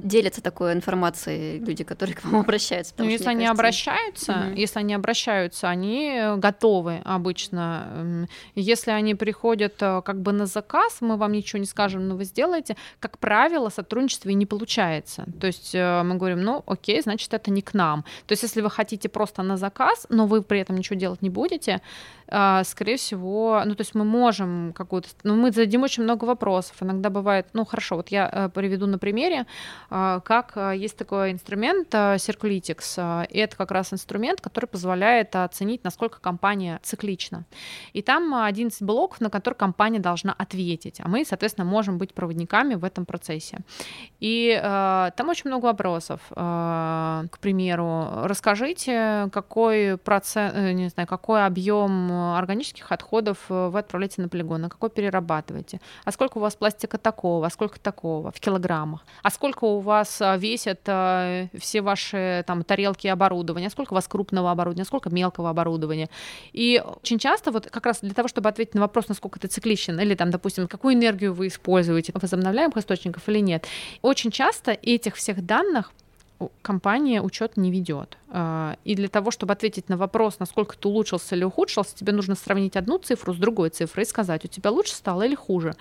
делятся такой информацией люди, которые к вам обращаются? Ну, если они кажется... обращаются, угу. если они обращаются, они готовы обычно. Если они приходят э, как бы на заказ, мы вам ничего не скажем, но вы сделаете, как правило, сотрудничество и не получается. То есть э, мы говорим, ну, окей, значит, это не к нам. То есть если вы хотите просто на заказ, но вы при этом ничего делать не будете, э, скорее всего, ну, то есть мы можем какую-то... Ну, мы зададим очень много вопросов. Иногда бывает, ну, хорошо, вот я приведу на примере, как есть такой инструмент Circulytics, и это как раз инструмент, который позволяет оценить, насколько компания циклична. И там 11 блоков, на которые компания должна ответить, а мы, соответственно, можем быть проводниками в этом процессе. И э, там очень много вопросов. Э, к примеру, расскажите, какой процент, э, не знаю, какой объем органических отходов вы отправляете на полигон, а какой перерабатываете, а сколько у вас пластика такого, а сколько такого в килограммах, а сколько у вас э, весят э, все ваши там тарелки и оборудование, а сколько у вас крупного оборудования, а сколько мелкого оборудования. И очень часто вот как раз для того, чтобы ответить на вопрос, насколько ты цикличен, или там, допустим, какую энергию вы используете, возобновляемых источников или нет, очень часто этих всех данных компания учет не ведет. А, и для того, чтобы ответить на вопрос, насколько ты улучшился или ухудшился, тебе нужно сравнить одну цифру с другой цифрой и сказать, у тебя лучше стало или хуже.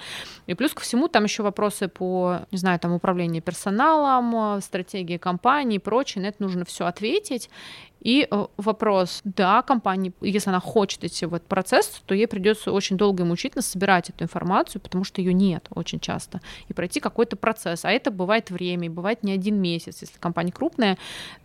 И плюс ко всему там еще вопросы по, не знаю, там управлению персоналом, стратегии компании и прочее. На это нужно все ответить. И э, вопрос, да, компания, если она хочет идти в этот процесс, то ей придется очень долго и мучительно собирать эту информацию, потому что ее нет очень часто, и пройти какой-то процесс. А это бывает время, и бывает не один месяц. Если компания крупная,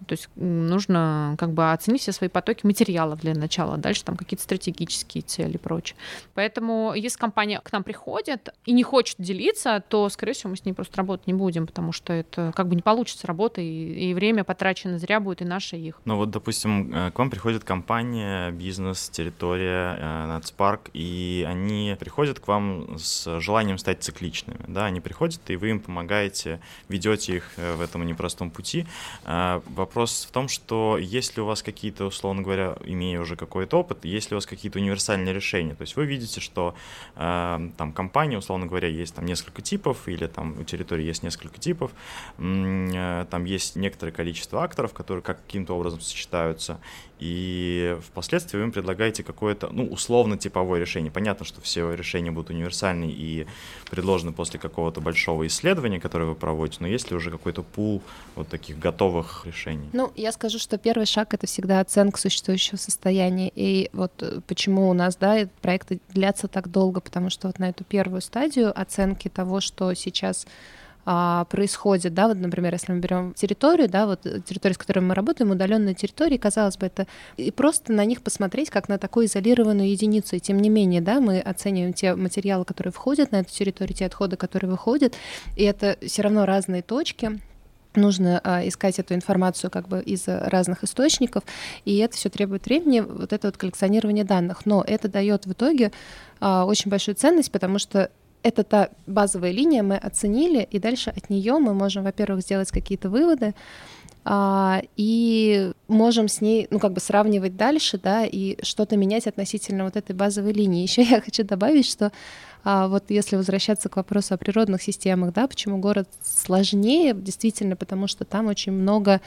то есть нужно как бы оценить все свои потоки материалов для начала, дальше там какие-то стратегические цели и прочее. Поэтому если компания к нам приходит и не хочет делиться, то, скорее всего, мы с ней просто работать не будем, потому что это как бы не получится работа, и, и время потрачено зря будет, и наше, и их. Ну вот, допустим, э, к вам приходит компания, бизнес, территория, э, нацпарк, и они приходят к вам с желанием стать цикличными, да, они приходят, и вы им помогаете, ведете их э, в этом непростом пути. Вопрос в том, что если у вас какие-то, условно говоря, имея уже какой-то опыт, если у вас какие-то универсальные решения, то есть вы видите, что там компания, условно говоря, есть там несколько типов, или там у территории есть несколько типов, там есть некоторое количество акторов, которые каким-то образом сочетаются сочетаются, и впоследствии вы им предлагаете какое-то, ну, условно-типовое решение. Понятно, что все решения будут универсальны и предложены после какого-то большого исследования, которое вы проводите, но есть ли уже какой-то пул вот таких готовых решений? Ну, я скажу, что первый шаг — это всегда оценка существующего состояния, и вот э, почему у нас, да, проекты длятся так долго, потому что вот на эту первую стадию оценки того, что сейчас а, происходит, да, вот, например, если мы берем территорию, да, вот территорию, с которой мы работаем, удаленные территории, казалось бы, это и просто на них посмотреть как на такую изолированную единицу, и тем не менее, да, мы оцениваем те материалы, которые входят на эту территорию, те отходы, которые выходят, и это все равно разные точки, нужно а, искать эту информацию как бы из разных источников, и это все требует времени, вот это вот коллекционирование данных. Но это дает в итоге а, очень большую ценность, потому что это та базовая линия, мы оценили, и дальше от нее мы можем, во-первых, сделать какие-то выводы, а, и можем с ней, ну, как бы сравнивать дальше, да, и что-то менять относительно вот этой базовой линии. Еще я хочу добавить, что а, вот если возвращаться к вопросу о природных системах, да, почему город сложнее, действительно, потому что там очень много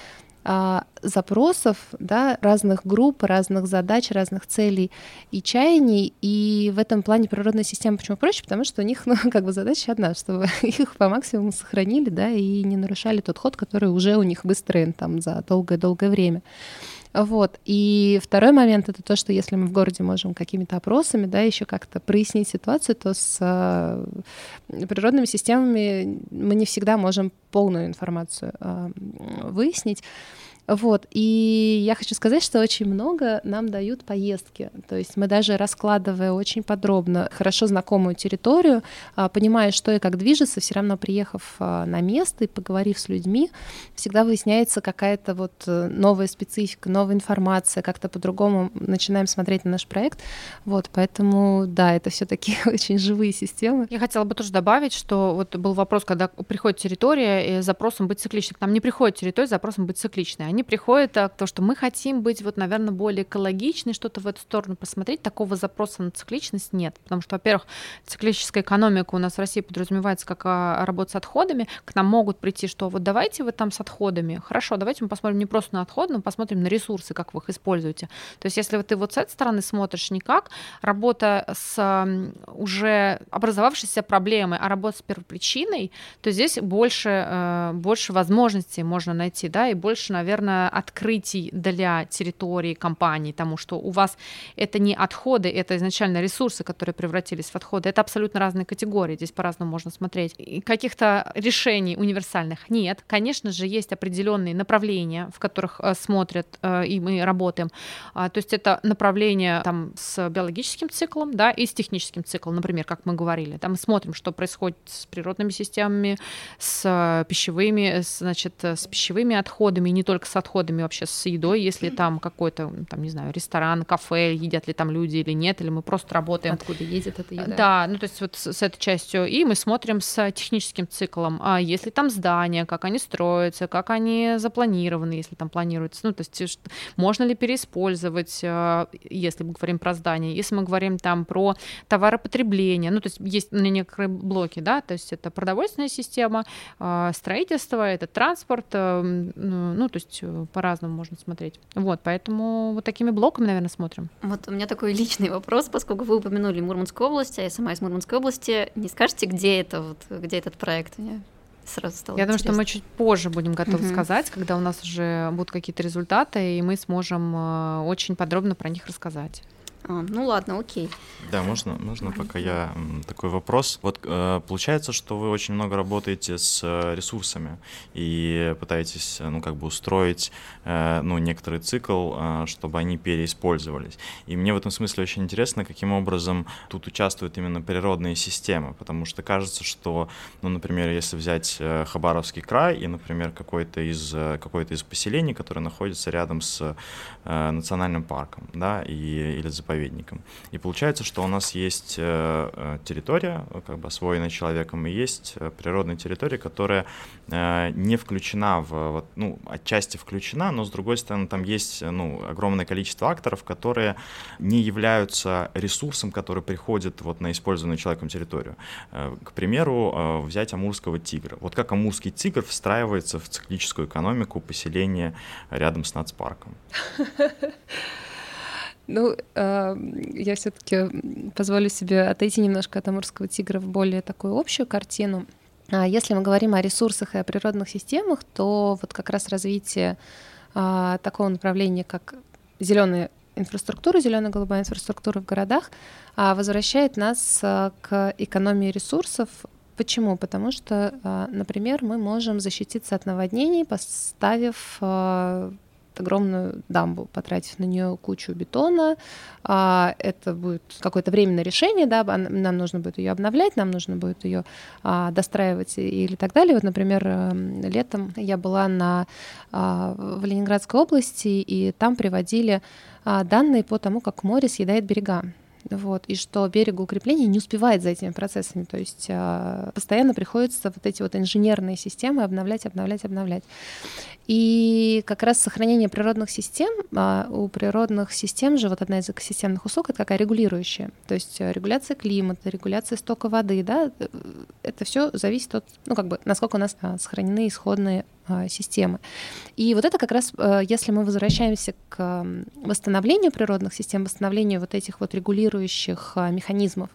а, запросов, да, разных групп, разных задач, разных целей и чаяний. И в этом плане природная система почему проще? Потому что у них, ну, как бы задача одна, чтобы их по максимуму сохранили, да, и не нарушали тот ход, который уже у них выстроен там за долгое-долгое время. Вот. И второй момент это то, что если мы в городе можем какими-то опросами, да, еще как-то прояснить ситуацию, то с э, природными системами мы не всегда можем полную информацию э, выяснить. Вот, и я хочу сказать, что очень много нам дают поездки. То есть мы даже раскладывая очень подробно хорошо знакомую территорию, а, понимая, что и как движется, все равно приехав а, на место и поговорив с людьми, всегда выясняется какая-то вот э, новая специфика, новая информация, как-то по-другому начинаем смотреть на наш проект. Вот, поэтому, да, это все таки очень живые системы. Я хотела бы тоже добавить, что вот был вопрос, когда приходит территория и запросом быть цикличной. К нам не приходит территория с запросом быть цикличной они приходят к тому, что мы хотим быть, вот, наверное, более экологичны, что-то в эту сторону посмотреть. Такого запроса на цикличность нет, потому что, во-первых, циклическая экономика у нас в России подразумевается как а, работа с отходами. К нам могут прийти, что вот давайте вы там с отходами. Хорошо, давайте мы посмотрим не просто на отходы, но посмотрим на ресурсы, как вы их используете. То есть если ты вот с этой стороны смотришь никак, работа с уже образовавшейся проблемой, а работа с первопричиной, то здесь больше, э, больше возможностей можно найти, да, и больше, наверное, открытий для территории компании, тому, что у вас это не отходы, это изначально ресурсы, которые превратились в отходы, это абсолютно разные категории, здесь по-разному можно смотреть. И каких-то решений универсальных нет. Конечно же, есть определенные направления, в которых э, смотрят, э, и мы работаем. А, то есть это направление там с биологическим циклом, да, и с техническим циклом, например, как мы говорили. Там мы смотрим, что происходит с природными системами, с пищевыми, значит, с пищевыми отходами, не только с отходами, вообще с едой, если там какой-то, там, не знаю, ресторан, кафе, едят ли там люди или нет, или мы просто работаем. Откуда едет эта еда? Да, ну то есть вот с, с этой частью. И мы смотрим с техническим циклом, а если там здания, как они строятся, как они запланированы, если там планируется, ну то есть можно ли переиспользовать, э, если мы говорим про здания, если мы говорим там про товаропотребление, ну то есть есть некоторые блоки, да, то есть это продовольственная система, э, строительство, это транспорт, э, ну то есть по-разному можно смотреть. Вот, поэтому вот такими блоками, наверное, смотрим. Вот у меня такой личный вопрос, поскольку вы упомянули Мурманскую область, а я сама из Мурманской области, не скажете, где это вот, где этот проект? Мне сразу стало Я интересно. думаю, что мы чуть позже будем готовы угу. сказать, когда у нас уже будут какие-то результаты, и мы сможем э, очень подробно про них рассказать. А, ну ладно, окей. Да, можно, можно пока я такой вопрос. Вот э, получается, что вы очень много работаете с э, ресурсами и пытаетесь, э, ну, как бы устроить, ну, некоторый цикл, чтобы они переиспользовались. И мне в этом смысле очень интересно, каким образом тут участвуют именно природные системы, потому что кажется, что, ну, например, если взять Хабаровский край и, например, какой-то из, какой-то из поселений, который находится рядом с национальным парком, да, и, или заповедником. И получается, что у нас есть э, э, территория, как бы освоенная человеком, и есть э, природная территория, которая не включена в, ну, отчасти включена, но с другой стороны там есть, ну, огромное количество акторов, которые не являются ресурсом, который приходит вот на использованную человеком территорию. К примеру, взять амурского тигра. Вот как амурский тигр встраивается в циклическую экономику поселения рядом с нацпарком. Ну, э, я все-таки позволю себе отойти немножко от амурского тигра в более такую общую картину. А если мы говорим о ресурсах и о природных системах, то вот как раз развитие а, такого направления, как зеленая инфраструктура, зелено-голубая инфраструктура в городах, а, возвращает нас а, к экономии ресурсов. Почему? Потому что, а, например, мы можем защититься от наводнений, поставив огромную дамбу, потратив на нее кучу бетона. А, это будет какое-то временное решение, да, нам нужно будет ее обновлять, нам нужно будет ее а, достраивать или так далее. Вот, например, эм, летом я была на, а, в Ленинградской области, и там приводили данные по тому, как море съедает берега вот, и что берегоукрепление не успевает за этими процессами, то есть э, постоянно приходится вот эти вот инженерные системы обновлять, обновлять, обновлять. И как раз сохранение природных систем, э, у природных систем же вот одна из экосистемных услуг — это какая? Регулирующая, то есть э, регуляция климата, регуляция стока воды, да, э, это все зависит от, ну, как бы, насколько у нас э, сохранены исходные а, системы. И вот это как раз, э, если мы возвращаемся к восстановлению природных систем, восстановлению вот этих вот регулирующих а, механизмов,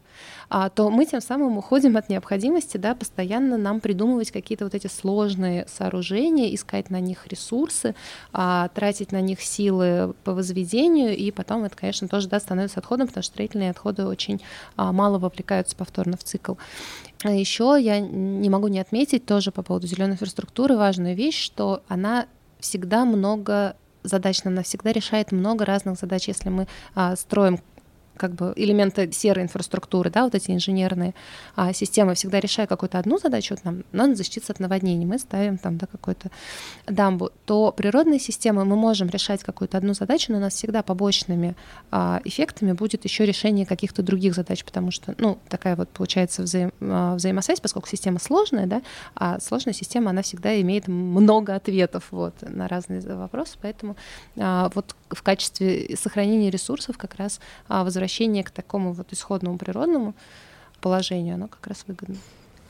а, то мы тем самым уходим от необходимости да, постоянно нам придумывать какие-то вот эти сложные сооружения, искать на них ресурсы, тратить на них силы по возведению, и потом это, конечно, тоже да, становится отходом, потому что строительные отходы очень мало вовлекаются повторно в цикл. А еще я не могу не отметить тоже по поводу зеленой инфраструктуры важную вещь, что она всегда много задач, она всегда решает много разных задач. Если мы а, строим как бы элементы серой инфраструктуры, да, вот эти инженерные а, системы, всегда решая какую-то одну задачу, вот нам надо защититься от наводнений, мы ставим там, да, какую-то дамбу, то природные системы мы можем решать какую-то одну задачу, но у нас всегда побочными а, эффектами будет еще решение каких-то других задач, потому что, ну, такая вот получается взаим, а, взаимосвязь, поскольку система сложная, да, а сложная система, она всегда имеет много ответов вот, на разные вопросы, поэтому а, вот в качестве сохранения ресурсов как раз а, возвращение к такому вот исходному природному положению, оно как раз выгодно.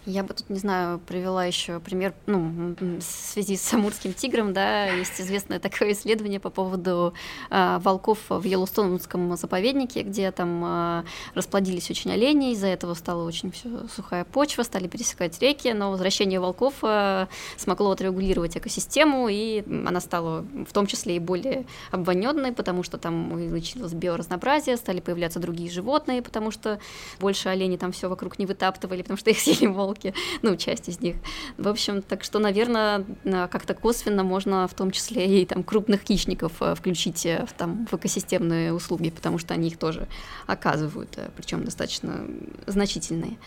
Я бы тут, не знаю, привела еще пример, ну, в связи с амурским тигром, да, есть известное такое исследование по поводу э, волков в Йеллоустонском заповеднике, где там э, расплодились очень олени, из-за этого стала очень все сухая почва, стали пересекать реки, но возвращение волков э, смогло отрегулировать экосистему, и она стала в том числе и более обвоненной, потому что там увеличилось биоразнообразие, стали появляться другие животные, потому что больше оленей там все вокруг не вытаптывали, потому что их съели волки, полки, ну, часть из них. В общем, так что, наверное, как-то косвенно можно в том числе и там крупных хищников э, включить э, в, там, в экосистемные услуги, потому что они их тоже оказывают, э, причем достаточно значительные.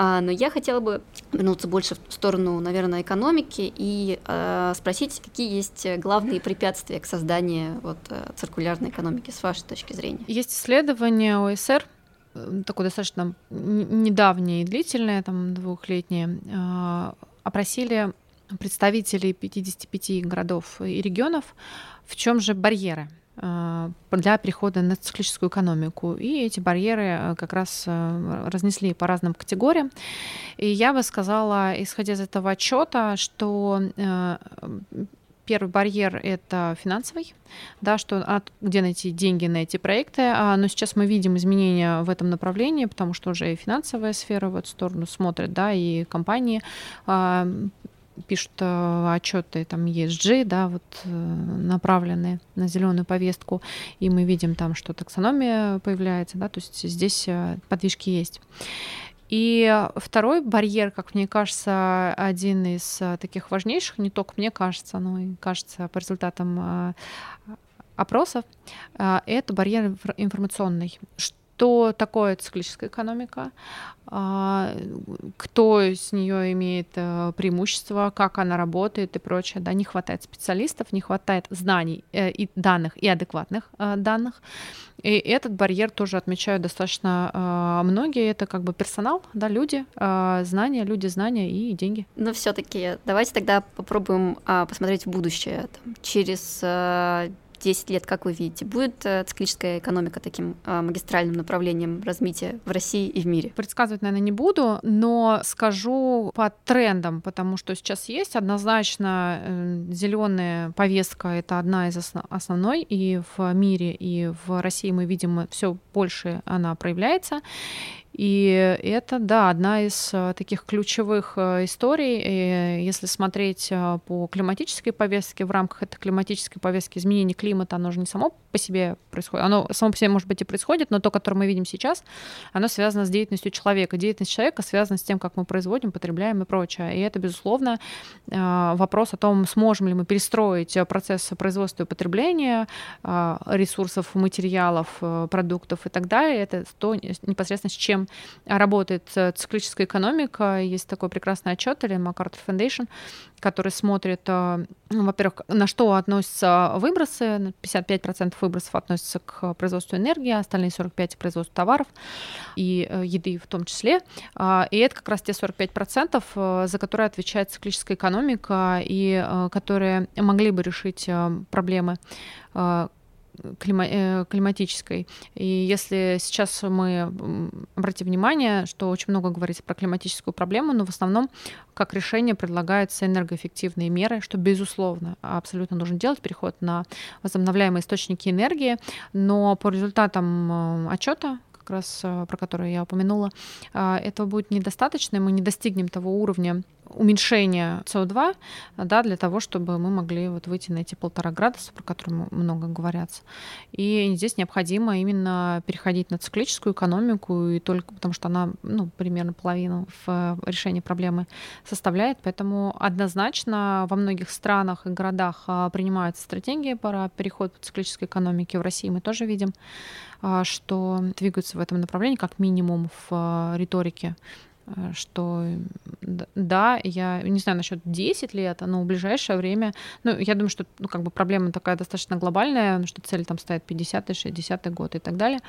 А, но я хотела бы вернуться больше в сторону, наверное, экономики и э, спросить, какие есть главные препятствия к созданию вот, циркулярной экономики с вашей точки зрения. Есть исследование ОСР, такое достаточно недавнее и длительное, там двухлетнее, а, опросили представителей 55 городов и регионов, в чем же барьеры а, для перехода на циклическую экономику. И эти барьеры э, как раз э, разнесли по разным категориям. И я бы сказала, исходя из этого отчета, что Первый барьер — это финансовый, да, что от, где найти деньги на эти проекты. А, но сейчас мы видим изменения в этом направлении, потому что уже и финансовая сфера в эту сторону смотрит, да, и компании а, пишут а, отчеты там ESG, да, вот э, направленные на зеленую повестку, и мы видим там, что таксономия появляется, да, то есть здесь э, подвижки есть. И второй барьер, как мне кажется, один из э, таких важнейших, не только мне кажется, но и кажется по результатам э, опросов, э, это барьер информационный. Что такое циклическая экономика? А, кто с нее имеет э, преимущество, как она работает и прочее. Да, не хватает специалистов, не хватает знаний э, и данных, и адекватных э, данных. И этот барьер тоже отмечают достаточно многие. Это как бы персонал, да, люди, знания, люди, знания и деньги. Но все-таки давайте тогда попробуем а, посмотреть в будущее. Там, через 10 лет, как вы видите, будет э, циклическая экономика таким э, магистральным направлением развития в России и в мире? Предсказывать, наверное, не буду, но скажу по трендам, потому что сейчас есть однозначно э, зеленая повестка, это одна из основной и в мире, и в России мы видим все больше она проявляется. И это, да, одна из э, таких ключевых э, историй. И если смотреть э, по климатической повестке, в рамках этой климатической повестки изменение климата, оно же не само по себе происходит. Оно само по себе, может быть, и происходит, но то, которое мы видим сейчас, оно связано с деятельностью человека. Деятельность человека связана с тем, как мы производим, потребляем и прочее. И это, безусловно, вопрос о том, сможем ли мы перестроить процесс производства и потребления ресурсов, материалов, продуктов и так далее. Это то непосредственно с чем работает циклическая экономика. Есть такой прекрасный отчет или MacArthur Foundation, который смотрит, э, ну, во-первых, на что относятся выбросы. 55% выбросов относятся к производству энергии, а остальные 45% к производству товаров и э, еды в том числе. А, и это как раз те 45%, э, за которые отвечает циклическая экономика и которые могли бы решить проблемы э, климатической. И если сейчас мы обратим внимание, что очень много говорится про климатическую проблему, но в основном как решение предлагаются энергоэффективные меры, что, безусловно, абсолютно нужно делать, переход на возобновляемые источники энергии, но по результатам э, отчета как раз э, про который я упомянула, этого будет недостаточно, и мы не достигнем того уровня уменьшения СО2, да, для того, чтобы мы могли вот выйти на эти полтора градуса, про которые много говорят. И здесь необходимо именно переходить на циклическую экономику, и только потому что она ну, примерно половину в решении проблемы составляет. Поэтому однозначно во многих странах и городах а, принимаются стратегии по переходу к циклической экономике. В России мы тоже видим а, что двигаются в этом направлении, как минимум в а, риторике Э, что да, я не знаю насчет 10 лет, но в ближайшее время, ну, я думаю, что ну, как бы проблема такая достаточно глобальная, что цель там стоит 50 60 год и так далее,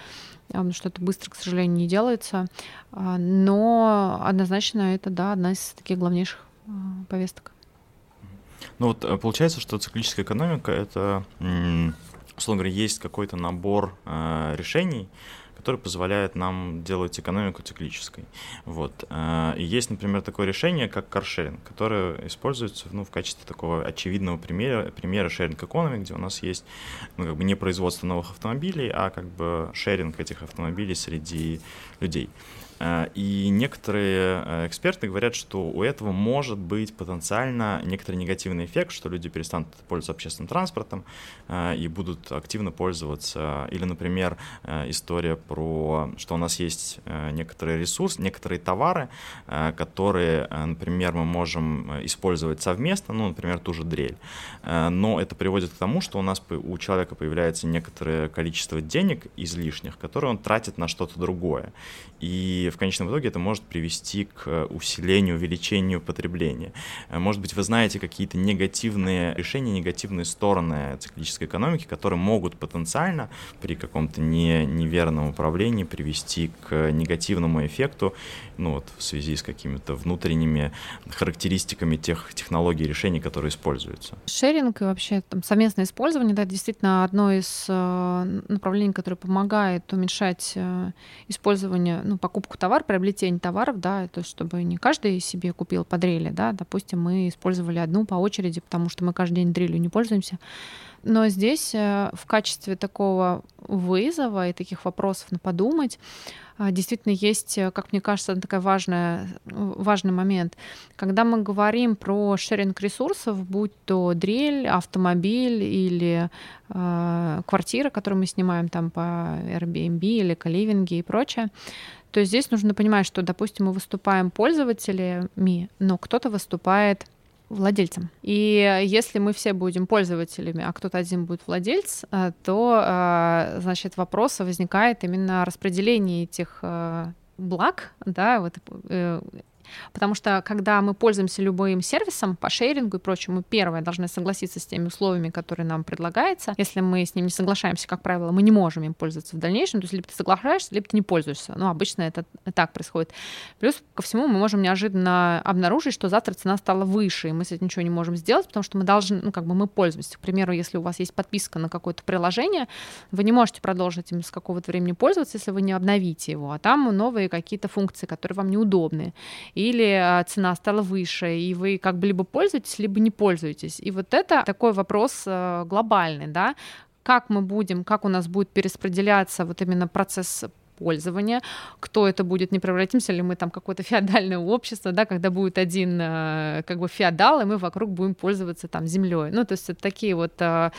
что это быстро, к сожалению, не делается, а, но однозначно это, да, одна из таких главнейших а, повесток. Ну вот э, получается, что циклическая экономика — это, условно говоря, есть какой-то набор э, решений, который позволяет нам делать экономику циклической. Вот. Э, и есть, например, такое решение, как каршеринг, которое используется ну, в качестве такого очевидного примера, примера шеринг экономи, где у нас есть ну, как бы не производство новых автомобилей, а как бы шеринг этих автомобилей среди людей. Э, и некоторые э, эксперты говорят, что у этого может быть потенциально некоторый негативный эффект, что люди перестанут пользоваться общественным транспортом э, и будут активно пользоваться. Или, например, история про, что у нас есть некоторый ресурс, некоторые товары, которые, например, мы можем использовать совместно, ну, например, ту же дрель. Но это приводит к тому, что у нас у человека появляется некоторое количество денег излишних, которые он тратит на что-то другое. И в конечном итоге это может привести к усилению, увеличению потребления. Может быть, вы знаете какие-то негативные решения, негативные стороны циклической экономики, которые могут потенциально при каком-то не, неверном управлении привести к негативному эффекту, ну вот в связи с какими-то внутренними характеристиками тех технологий решений, которые используются. Шеринг и вообще там, совместное использование, да, действительно одно из э, направлений, которое помогает уменьшать э, использование ну, покупку товара, приобретение товаров, да, то есть чтобы не каждый себе купил по дрели, да, допустим, мы использовали одну по очереди, потому что мы каждый день дрелью не пользуемся. Но здесь э, в качестве такого вызова и таких вопросов на подумать э, действительно есть, э, как мне кажется, такой важный, важный момент. Когда мы говорим про шеринг ресурсов, будь то дрель, автомобиль или э, квартира, которую мы снимаем там по Airbnb или каливинге и прочее, то здесь нужно понимать, что, допустим, мы выступаем пользователями, но кто-то выступает владельцем. И если мы все будем пользователями, а кто-то один будет владелец, э, то, э, значит, вопрос возникает именно распределение этих э, благ, да, вот Потому что когда мы пользуемся любым сервисом по шерингу и прочему, мы первое должны согласиться с теми условиями, которые нам предлагаются. Если мы с ним не соглашаемся, как правило, мы не можем им пользоваться в дальнейшем. То есть либо ты соглашаешься, либо ты не пользуешься. Ну, обычно это так происходит. Плюс ко всему мы можем неожиданно обнаружить, что завтра цена стала выше, и мы с этим ничего не можем сделать, потому что мы должны, ну, как бы мы пользуемся. К примеру, если у вас есть подписка на какое-то приложение, вы не можете продолжить им с какого-то времени пользоваться, если вы не обновите его, а там новые какие-то функции, которые вам неудобны или а, цена стала выше, и вы как бы либо пользуетесь, либо не пользуетесь. И вот это такой вопрос э, глобальный, да, как мы будем, как у нас будет перераспределяться вот именно процесс пользования, кто это будет, не превратимся ли мы там какое-то феодальное общество, да, когда будет один э, как бы феодал, и мы вокруг будем пользоваться там землей. Ну, то есть это такие вот э,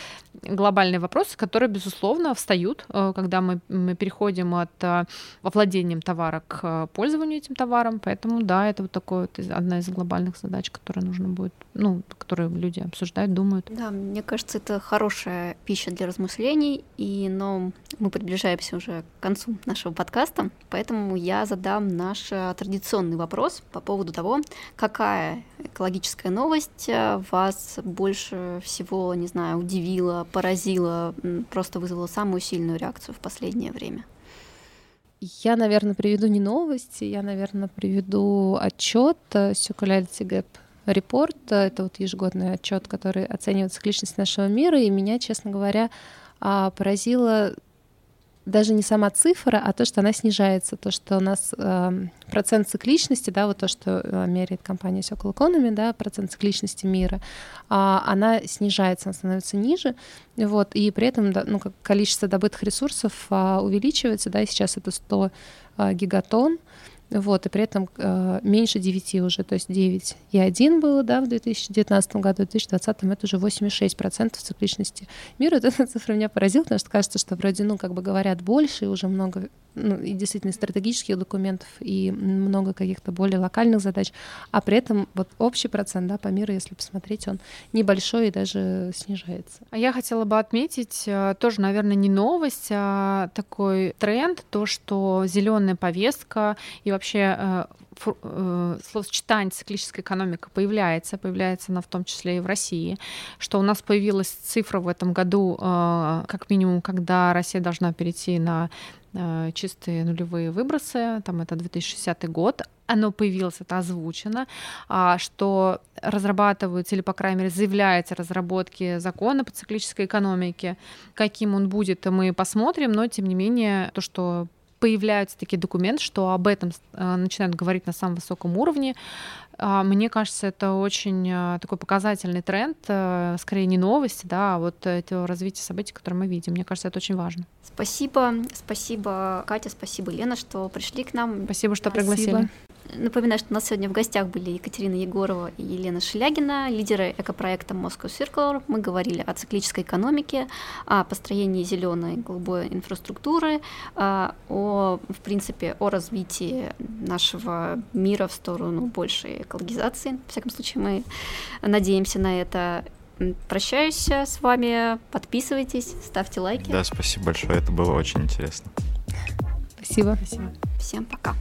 глобальные вопросы, которые, безусловно, встают, э, когда мы, мы переходим от владением товара к пользованию этим товаром, поэтому, да, это вот такое вот одна из глобальных задач, которая нужно будет, ну, которые люди обсуждают, думают. Да, мне кажется, это хорошая пища для размышлений, и, но мы приближаемся уже к концу нашего нашего подкаста, поэтому я задам наш э, традиционный вопрос по поводу того, какая экологическая новость э, вас больше всего, не знаю, удивила, поразила, просто вызвала самую сильную реакцию в последнее время. Я, наверное, приведу не новости, я, наверное, приведу отчет Circularity Gap Report. Это вот ежегодный отчет, который оценивает цикличность нашего мира. И меня, честно говоря, а, поразило даже не сама цифра, а то, что она снижается, то, что у нас э, процент цикличности, да, вот то, что э, меряет компания Circle Economy, да, процент цикличности мира, э, она снижается, она становится ниже, вот, и при этом, да, ну, количество добытых ресурсов э, увеличивается, да, и сейчас это 100 э, гигатон, вот, и при этом э, меньше 9 уже, то есть 9 и 1 было, да, в 2019 году, в 2020 это уже 86% цикличности мира. Вот эта цифра меня поразила, потому что кажется, что вроде, ну, как бы говорят больше, и уже много ну, и действительно стратегических документов, и много каких-то более локальных задач, а при этом вот общий процент, да, по миру, если посмотреть, он небольшой и даже снижается. А я хотела бы отметить э, тоже, наверное, не новость, а такой тренд, то, что зеленая повестка и вообще э, э, словосочетание циклическая экономика появляется, появляется она в том числе и в России, что у нас появилась цифра в этом году, как минимум, когда Россия должна перейти на Э, чистые нулевые выбросы, там это 2060 год, оно появилось, это озвучено, а, что разрабатываются или, по крайней мере, заявляется разработки закона по циклической экономике. Каким он будет, мы посмотрим, но, тем не менее, то, что появляются такие документы, что об этом э, начинают говорить на самом высоком уровне. А, мне кажется, это очень э, такой показательный тренд, э, скорее не новости, да, а вот это развитие событий, которые мы видим. Мне кажется, это очень важно. Спасибо, спасибо, Катя, спасибо, Лена, что пришли к нам. Спасибо, что пригласили. Напоминаю, что у нас сегодня в гостях были Екатерина Егорова и Елена Шелягина, лидеры экопроекта Moscow Circular. Мы говорили о циклической экономике, о построении зеленой голубой инфраструктуры, а, о, в принципе, о развитии нашего мира в сторону большей экологизации. В всяком случае, мы надеемся на это. Прощаюсь с вами. Подписывайтесь, ставьте лайки. Да, спасибо большое. Это было очень интересно. Спасибо. Спасибо. Всем пока.